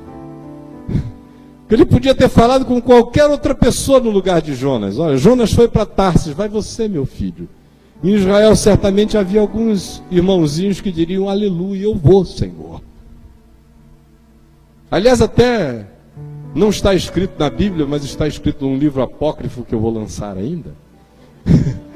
Ele podia ter falado com qualquer outra pessoa no lugar de Jonas. Olha, Jonas foi para Tarsis, vai você, meu filho. Em Israel certamente havia alguns irmãozinhos que diriam: Aleluia, eu vou, Senhor. Aliás, até não está escrito na Bíblia, mas está escrito num livro apócrifo que eu vou lançar ainda. <laughs>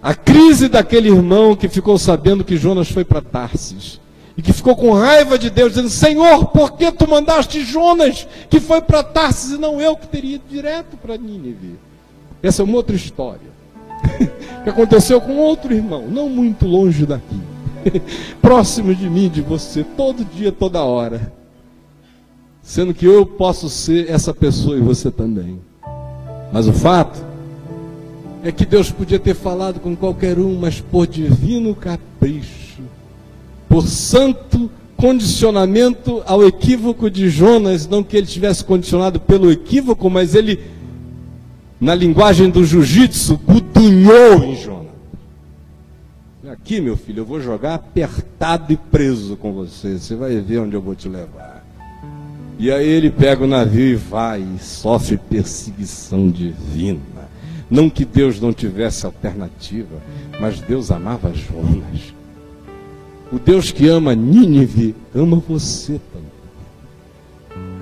A crise daquele irmão que ficou sabendo que Jonas foi para Tarsis e que ficou com raiva de Deus, dizendo: Senhor, por que tu mandaste Jonas, que foi para Tarsis, e não eu que teria ido direto para Nínive? Essa é uma outra história, <laughs> que aconteceu com outro irmão, não muito longe daqui, <laughs> próximo de mim, de você, todo dia, toda hora. Sendo que eu posso ser essa pessoa e você também. Mas o fato é que Deus podia ter falado com qualquer um, mas por divino capricho, por santo condicionamento ao equívoco de Jonas, não que ele tivesse condicionado pelo equívoco, mas ele, na linguagem do jiu-jitsu, gudunhou em Jonas. Aqui, meu filho, eu vou jogar apertado e preso com você. Você vai ver onde eu vou te levar. E aí ele pega o navio e vai e sofre perseguição divina. Não que Deus não tivesse alternativa, mas Deus amava Jonas. O Deus que ama Nínive, ama você também.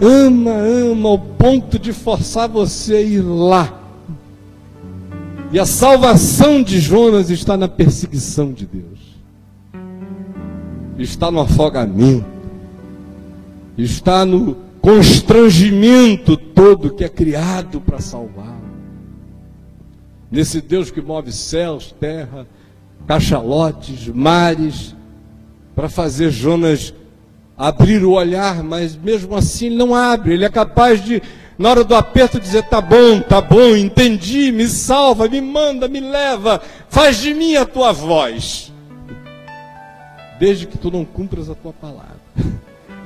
Ama, ama ao ponto de forçar você a ir lá. E a salvação de Jonas está na perseguição de Deus. Está no afogamento. Está no constrangimento todo que é criado para salvar. Nesse Deus que move céus, terra, cachalotes, mares, para fazer Jonas abrir o olhar, mas mesmo assim ele não abre. Ele é capaz de, na hora do aperto, dizer: tá bom, tá bom, entendi, me salva, me manda, me leva, faz de mim a tua voz. Desde que tu não cumpras a tua palavra.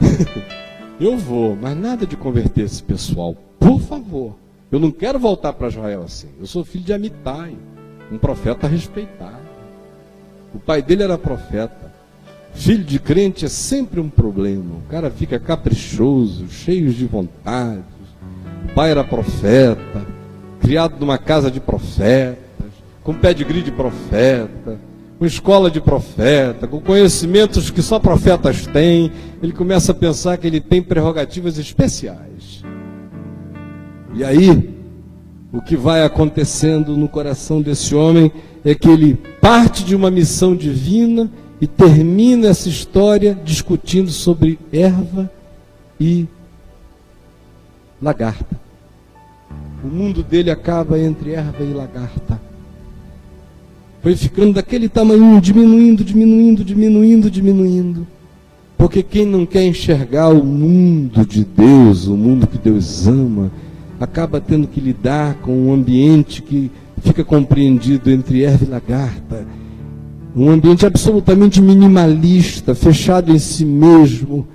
<laughs> Eu vou, mas nada de converter esse pessoal, por favor. Eu não quero voltar para Israel assim. Eu sou filho de Amitai, um profeta respeitado. O pai dele era profeta. Filho de crente é sempre um problema. O cara fica caprichoso, cheio de vontades. O pai era profeta, criado numa casa de profetas, com pedigree de profeta, com escola de profeta, com conhecimentos que só profetas têm. Ele começa a pensar que ele tem prerrogativas especiais. E aí, o que vai acontecendo no coração desse homem é que ele parte de uma missão divina e termina essa história discutindo sobre erva e lagarta. O mundo dele acaba entre erva e lagarta. Foi ficando daquele tamanho, diminuindo, diminuindo, diminuindo, diminuindo. Porque quem não quer enxergar o mundo de Deus, o mundo que Deus ama, acaba tendo que lidar com um ambiente que fica compreendido entre erva e lagarta um ambiente absolutamente minimalista, fechado em si mesmo,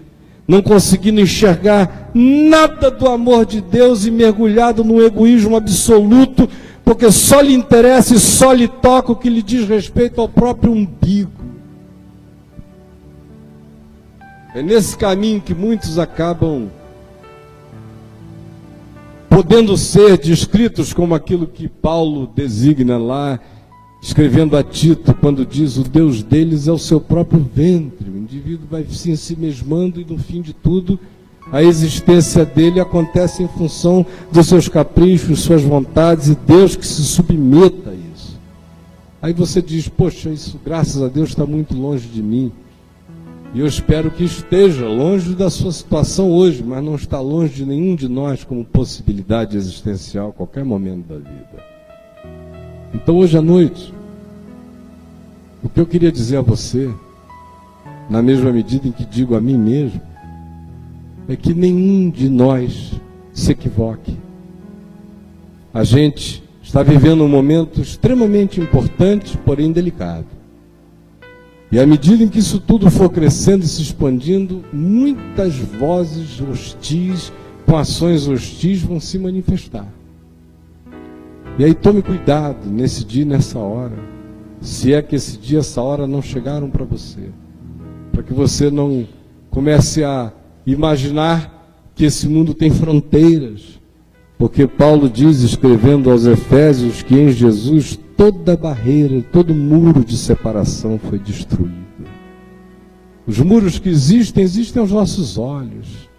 não conseguindo enxergar nada do amor de Deus e mergulhado num egoísmo absoluto, porque só lhe interessa e só lhe toca o que lhe diz respeito ao próprio umbigo. É nesse caminho que muitos acabam podendo ser descritos como aquilo que Paulo designa lá, escrevendo a Tito, quando diz o Deus deles é o seu próprio ventre. O indivíduo vai se ensimesmando e no fim de tudo a existência dele acontece em função dos seus caprichos, suas vontades e Deus que se submeta a isso. Aí você diz: Poxa, isso graças a Deus está muito longe de mim. E eu espero que esteja longe da sua situação hoje, mas não está longe de nenhum de nós como possibilidade existencial a qualquer momento da vida. Então hoje à noite, o que eu queria dizer a você, na mesma medida em que digo a mim mesmo, é que nenhum de nós se equivoque. A gente está vivendo um momento extremamente importante, porém delicado. E à medida em que isso tudo for crescendo e se expandindo, muitas vozes hostis, com ações hostis, vão se manifestar. E aí tome cuidado nesse dia nessa hora, se é que esse dia, essa hora não chegaram para você, para que você não comece a imaginar que esse mundo tem fronteiras, porque Paulo diz, escrevendo aos Efésios, que em Jesus toda barreira, todo muro de separação foi destruído. Os muros que existem, existem aos nossos olhos.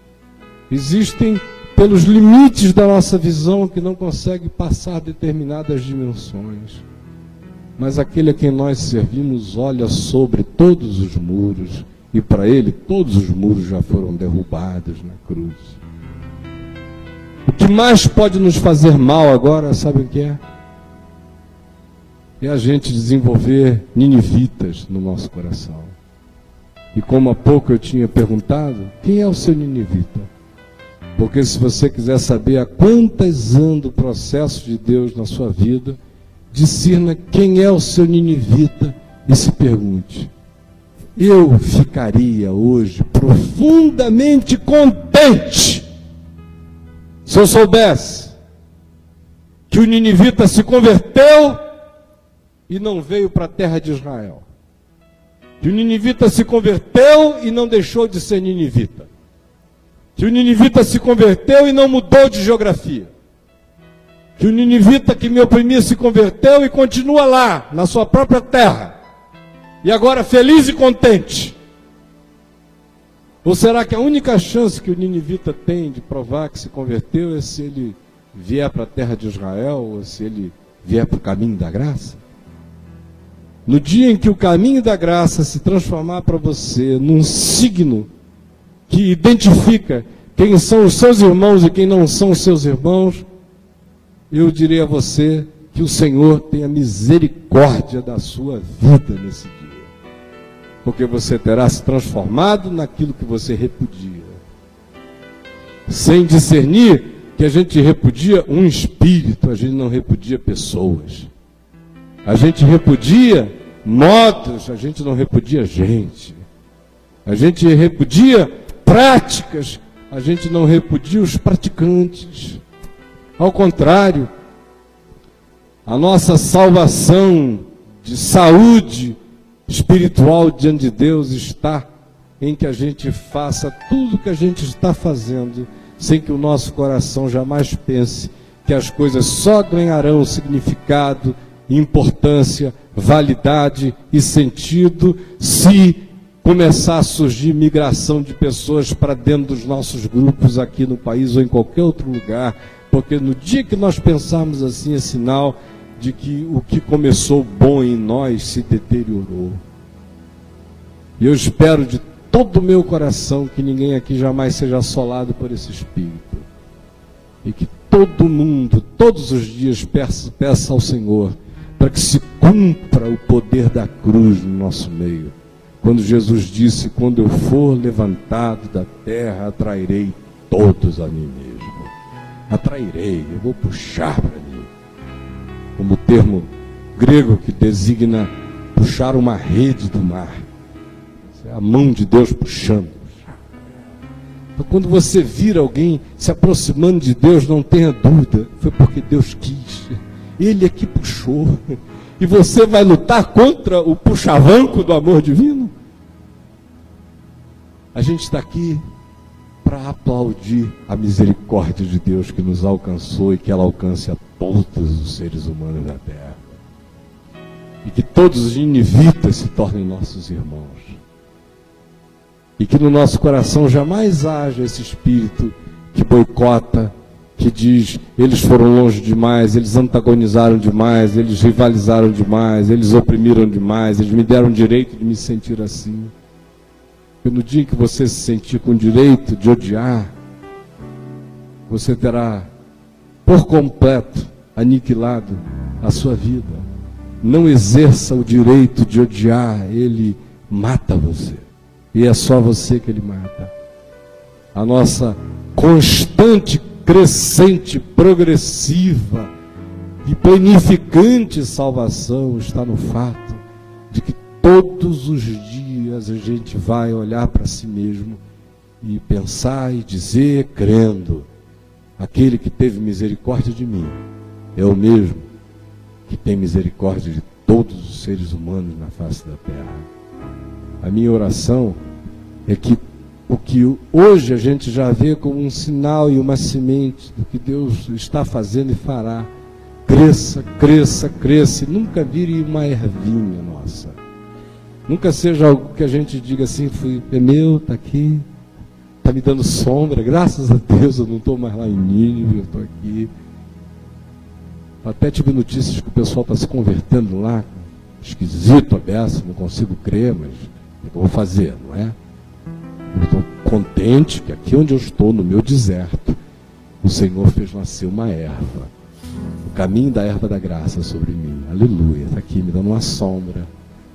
Existem pelos limites da nossa visão que não consegue passar determinadas dimensões. Mas aquele a quem nós servimos olha sobre todos os muros e para ele todos os muros já foram derrubados na cruz. O que mais pode nos fazer mal agora, sabe o que é? é a gente desenvolver ninivitas no nosso coração. E como há pouco eu tinha perguntado, quem é o seu ninivita? Porque se você quiser saber a quantas anda o processo de Deus na sua vida, discerna quem é o seu ninivita e se pergunte: eu ficaria hoje profundamente contente se eu soubesse que o ninivita se converteu e não veio para a terra de Israel. Que o ninivita se converteu e não deixou de ser ninivita. Que o ninivita se converteu e não mudou de geografia. Que o ninivita que me oprimia se converteu e continua lá, na sua própria terra. E agora feliz e contente. Ou será que a única chance que o ninivita tem de provar que se converteu é se ele vier para a terra de Israel ou se ele vier para o caminho da graça? No dia em que o caminho da graça se transformar para você num signo que identifica quem são os seus irmãos e quem não são os seus irmãos, eu direi a você que o Senhor tenha misericórdia da sua vida nesse dia. Porque você terá se transformado naquilo que você repudia. Sem discernir que a gente repudia um espírito, a gente não repudia pessoas. A gente repudia modos, a gente não repudia gente. A gente repudia práticas, a gente não repudia os praticantes. Ao contrário, a nossa salvação de saúde espiritual diante de Deus está em que a gente faça tudo o que a gente está fazendo, sem que o nosso coração jamais pense que as coisas só ganharão significado importância, validade e sentido se começar a surgir migração de pessoas para dentro dos nossos grupos aqui no país ou em qualquer outro lugar, porque no dia que nós pensarmos assim é sinal de que o que começou bom em nós se deteriorou. E eu espero de todo o meu coração que ninguém aqui jamais seja assolado por esse espírito. E que todo mundo, todos os dias, peça, peça ao Senhor para que se cumpra o poder da cruz no nosso meio. Quando Jesus disse: Quando eu for levantado da terra, atrairei todos a mim mesmo. Atrairei, eu vou puxar para mim. Como o termo grego que designa puxar uma rede do mar. É a mão de Deus puxando. Quando você vir alguém se aproximando de Deus, não tenha dúvida, foi porque Deus quis. Ele é que puxou. E você vai lutar contra o puxavanco do amor divino? A gente está aqui para aplaudir a misericórdia de Deus que nos alcançou e que ela alcance a todos os seres humanos da terra. E que todos os inivitas se tornem nossos irmãos. E que no nosso coração jamais haja esse espírito que boicota, que diz: eles foram longe demais, eles antagonizaram demais, eles rivalizaram demais, eles oprimiram demais, eles me deram direito de me sentir assim. E no dia que você se sentir com direito de odiar, você terá por completo aniquilado a sua vida. Não exerça o direito de odiar, ele mata você. E é só você que ele mata. A nossa constante, crescente, progressiva e planificante salvação está no fato de que todos os dias a gente vai olhar para si mesmo e pensar e dizer, crendo, aquele que teve misericórdia de mim é o mesmo que tem misericórdia de todos os seres humanos na face da terra. A minha oração é que o que hoje a gente já vê como um sinal e uma semente do que Deus está fazendo e fará, cresça, cresça, cresça, e nunca vire uma ervinha nossa. Nunca seja algo que a gente diga assim, fui, é meu, está aqui, está me dando sombra, graças a Deus eu não estou mais lá em Nínive, eu estou aqui. Até tive notícias que o pessoal está se convertendo lá, esquisito, aberto, não consigo crer, mas o que eu vou fazer, não é? Eu estou contente que aqui onde eu estou, no meu deserto, o Senhor fez nascer uma erva. O caminho da erva da graça sobre mim. Aleluia. Está aqui me dando uma sombra.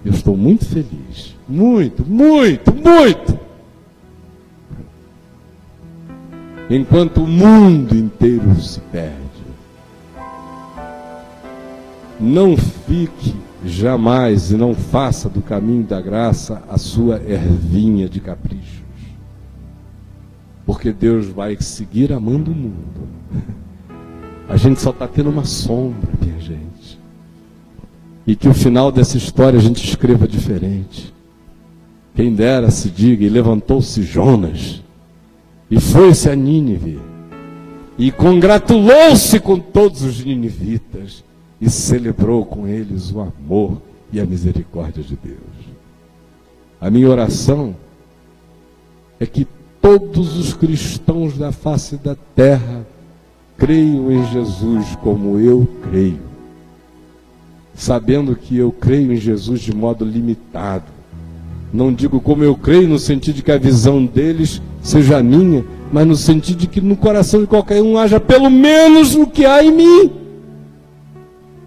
Eu estou muito feliz. Muito, muito, muito. Enquanto o mundo inteiro se perde. Não fique jamais e não faça do caminho da graça a sua ervinha de caprichos. Porque Deus vai seguir amando o mundo. A gente só está tendo uma sombra, minha gente. E que o final dessa história a gente escreva diferente. Quem dera se diga, e levantou-se Jonas, e foi-se a Nínive, e congratulou-se com todos os ninivitas, e celebrou com eles o amor e a misericórdia de Deus. A minha oração é que todos os cristãos da face da terra creiam em Jesus como eu creio, sabendo que eu creio em Jesus de modo limitado. Não digo como eu creio no sentido de que a visão deles seja minha, mas no sentido de que no coração de qualquer um haja pelo menos o que há em mim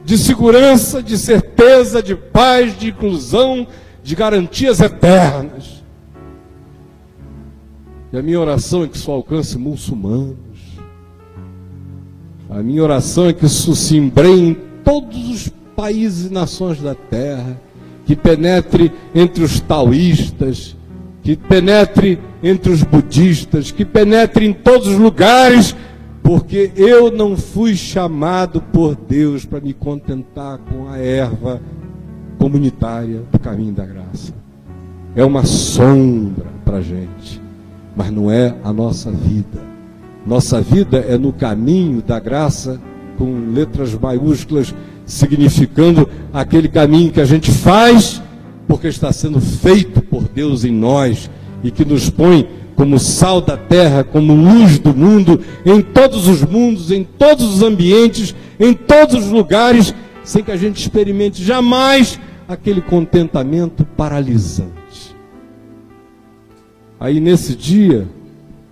de segurança, de certeza, de paz, de inclusão, de garantias eternas. E a minha oração é que isso alcance muçulmanos. A minha oração é que isso se embreie em todos os países e nações da terra, que penetre entre os taoístas, que penetre entre os budistas, que penetre em todos os lugares porque eu não fui chamado por Deus para me contentar com a erva comunitária do caminho da graça. É uma sombra para a gente, mas não é a nossa vida. Nossa vida é no caminho da graça, com letras maiúsculas, significando aquele caminho que a gente faz porque está sendo feito por Deus em nós e que nos põe como sal da terra, como luz do mundo, em todos os mundos, em todos os ambientes, em todos os lugares, sem que a gente experimente jamais aquele contentamento paralisante. Aí nesse dia,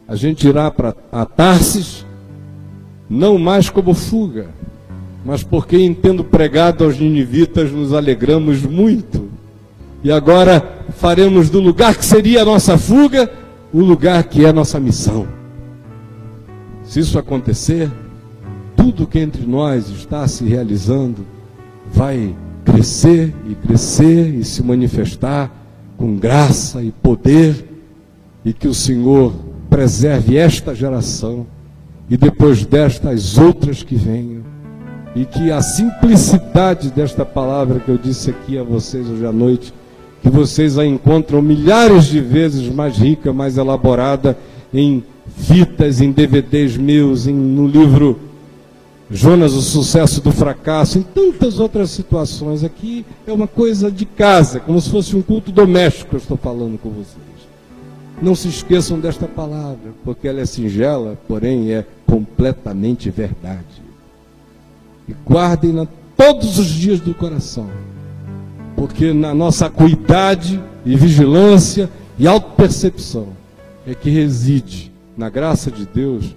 a gente irá para Tarsis, não mais como fuga, mas porque, em tendo pregado aos ninivitas, nos alegramos muito. E agora faremos do lugar que seria a nossa fuga, o lugar que é a nossa missão. Se isso acontecer, tudo que entre nós está se realizando vai crescer e crescer e se manifestar com graça e poder, e que o Senhor preserve esta geração e depois desta as outras que venham. E que a simplicidade desta palavra que eu disse aqui a vocês hoje à noite, que vocês a encontram milhares de vezes mais rica, mais elaborada em fitas, em DVDs meus, em, no livro Jonas, o sucesso do fracasso, em tantas outras situações. Aqui é uma coisa de casa, como se fosse um culto doméstico, eu estou falando com vocês. Não se esqueçam desta palavra, porque ela é singela, porém é completamente verdade. E guardem-na todos os dias do coração, porque na nossa acuidade e vigilância e autopercepção é que reside, na graça de Deus,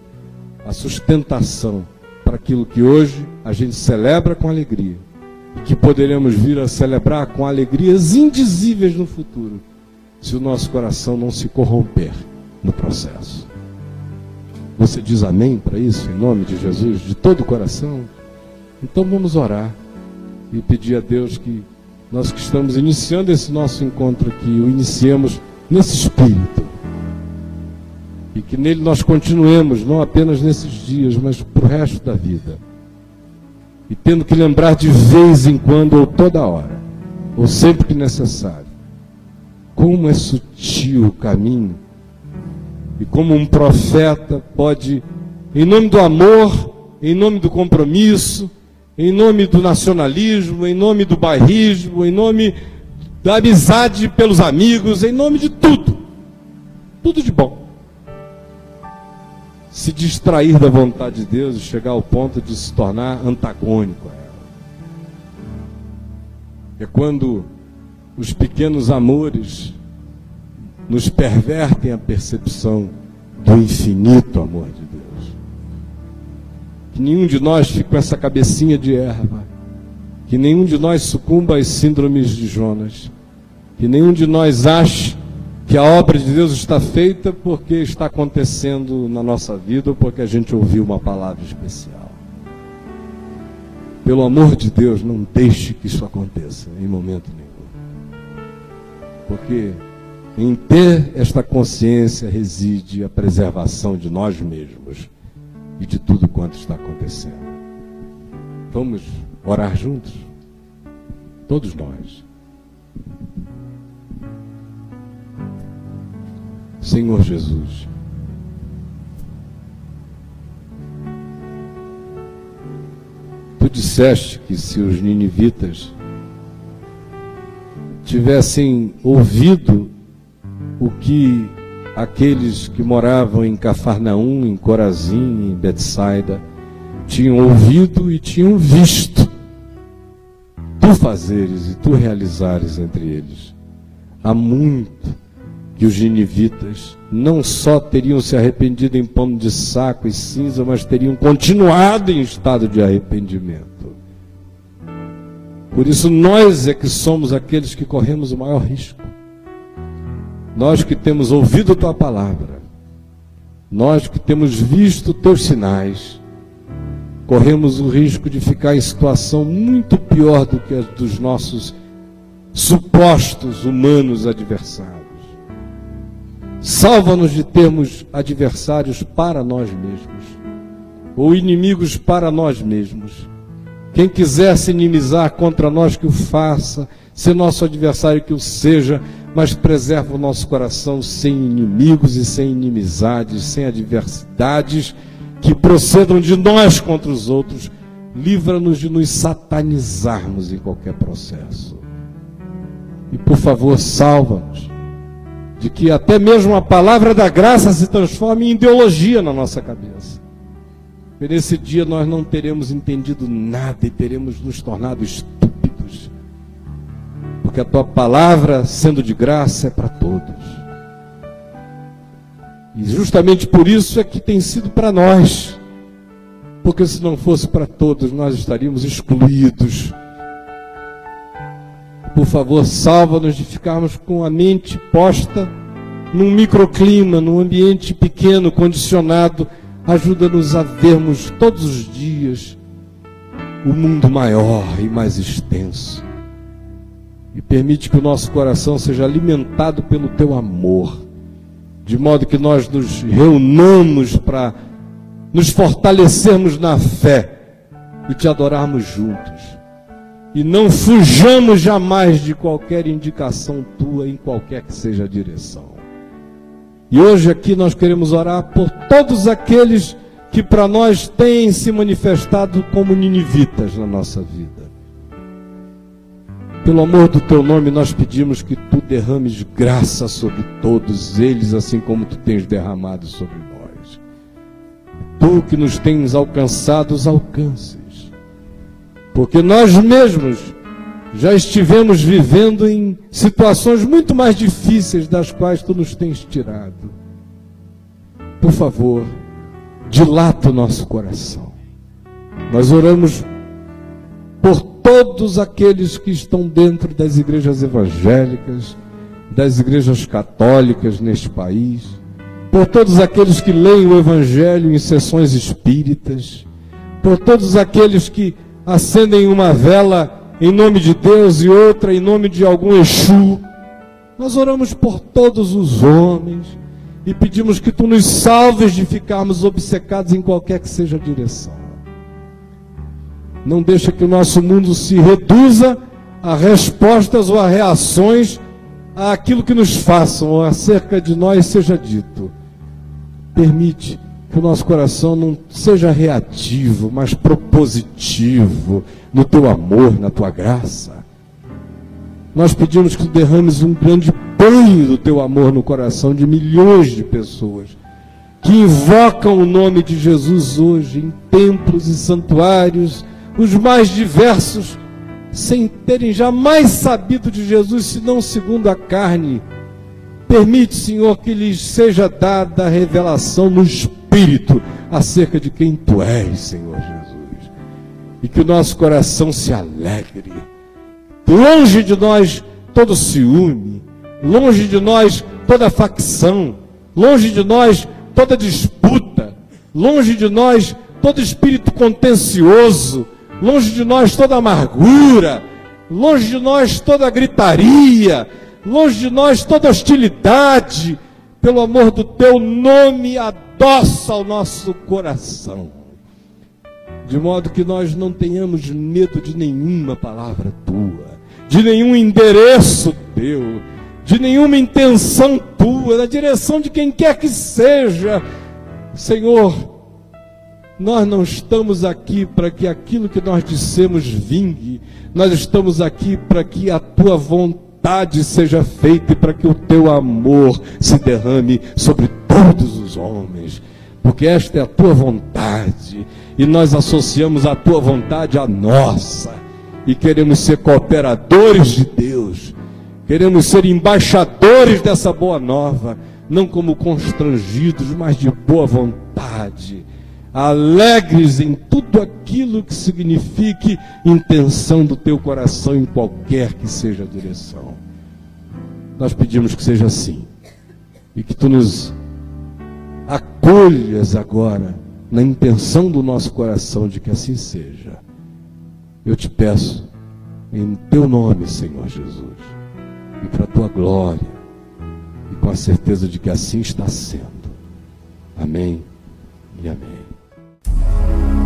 a sustentação para aquilo que hoje a gente celebra com alegria e que poderemos vir a celebrar com alegrias indizíveis no futuro se o nosso coração não se corromper no processo. Você diz amém para isso, em nome de Jesus, de todo o coração? Então vamos orar e pedir a Deus que nós que estamos iniciando esse nosso encontro aqui, o iniciemos nesse espírito. E que nele nós continuemos, não apenas nesses dias, mas para o resto da vida. E tendo que lembrar de vez em quando ou toda hora, ou sempre que necessário, como é sutil o caminho e como um profeta pode, em nome do amor, em nome do compromisso, em nome do nacionalismo, em nome do bairrismo, em nome da amizade pelos amigos, em nome de tudo, tudo de bom. Se distrair da vontade de Deus e chegar ao ponto de se tornar antagônico a ela. É quando os pequenos amores nos pervertem a percepção do infinito amor de Deus. Que nenhum de nós fique com essa cabecinha de erva. Que nenhum de nós sucumba às síndromes de Jonas. Que nenhum de nós ache que a obra de Deus está feita porque está acontecendo na nossa vida ou porque a gente ouviu uma palavra especial. Pelo amor de Deus, não deixe que isso aconteça em momento nenhum. Porque em ter esta consciência reside a preservação de nós mesmos e de tudo quanto está acontecendo. Vamos orar juntos? Todos nós. Senhor Jesus, tu disseste que se os ninivitas tivessem ouvido o que aqueles que moravam em Cafarnaum, em Corazim, em Betsaida, tinham ouvido e tinham visto tu fazeres e tu realizares entre eles. Há muito que os ginivitas não só teriam se arrependido em pano de saco e cinza, mas teriam continuado em estado de arrependimento. Por isso, nós é que somos aqueles que corremos o maior risco. Nós que temos ouvido tua palavra, nós que temos visto teus sinais, corremos o risco de ficar em situação muito pior do que a dos nossos supostos humanos adversários. Salva-nos de termos adversários para nós mesmos, ou inimigos para nós mesmos quem quiser se inimizar contra nós, que o faça, ser nosso adversário, que o seja, mas preserva o nosso coração sem inimigos e sem inimizades, sem adversidades que procedam de nós contra os outros. Livra-nos de nos satanizarmos em qualquer processo. E por favor, salva-nos de que até mesmo a palavra da graça se transforme em ideologia na nossa cabeça. Nesse dia nós não teremos entendido nada e teremos nos tornado estúpidos. Porque a tua palavra, sendo de graça, é para todos. E justamente por isso é que tem sido para nós. Porque se não fosse para todos, nós estaríamos excluídos. Por favor, salva-nos de ficarmos com a mente posta num microclima, num ambiente pequeno, condicionado Ajuda-nos a vermos todos os dias o mundo maior e mais extenso. E permite que o nosso coração seja alimentado pelo teu amor, de modo que nós nos reunamos para nos fortalecermos na fé e te adorarmos juntos. E não fujamos jamais de qualquer indicação tua em qualquer que seja a direção. E hoje aqui nós queremos orar por todos aqueles que para nós têm se manifestado como ninivitas na nossa vida. Pelo amor do teu nome, nós pedimos que tu derrames graça sobre todos eles, assim como tu tens derramado sobre nós. Tu que nos tens alcançado os alcances. Porque nós mesmos já estivemos vivendo em situações muito mais difíceis das quais tu nos tens tirado. Por favor, dilata o nosso coração. Nós oramos por todos aqueles que estão dentro das igrejas evangélicas, das igrejas católicas neste país, por todos aqueles que leem o Evangelho em sessões espíritas, por todos aqueles que acendem uma vela em nome de Deus e outra em nome de algum Exu. Nós oramos por todos os homens e pedimos que tu nos salves de ficarmos obcecados em qualquer que seja a direção. Não deixa que o nosso mundo se reduza a respostas ou a reações àquilo que nos façam ou acerca de nós seja dito. Permite que o nosso coração não seja reativo, mas propositivo no teu amor, na tua graça. Nós pedimos que tu derrames um grande banho do teu amor no coração de milhões de pessoas que invocam o nome de Jesus hoje em templos e santuários os mais diversos, sem terem jamais sabido de Jesus, senão segundo a carne. Permite, Senhor, que lhes seja dada a revelação no Espírito acerca de quem Tu és, Senhor Jesus. E que o nosso coração se alegre. Longe de nós todo ciúme, longe de nós toda facção, longe de nós toda disputa, longe de nós todo espírito contencioso, longe de nós toda amargura, longe de nós toda gritaria, longe de nós toda hostilidade, pelo amor do teu nome, adoça o nosso coração, de modo que nós não tenhamos medo de nenhuma palavra tua, de nenhum endereço teu, de nenhuma intenção tua, na direção de quem quer que seja, Senhor nós não estamos aqui para que aquilo que nós dissemos vingue, nós estamos aqui para que a tua vontade seja feita para que o teu amor se derrame sobre todos os homens, porque esta é a tua vontade e nós associamos a tua vontade à nossa. E queremos ser cooperadores de Deus, queremos ser embaixadores dessa boa nova, não como constrangidos, mas de boa vontade alegres em tudo aquilo que signifique intenção do teu coração em qualquer que seja a direção. Nós pedimos que seja assim e que tu nos acolhas agora na intenção do nosso coração de que assim seja. Eu te peço em teu nome, Senhor Jesus, e para a tua glória, e com a certeza de que assim está sendo. Amém e amém. Thank you.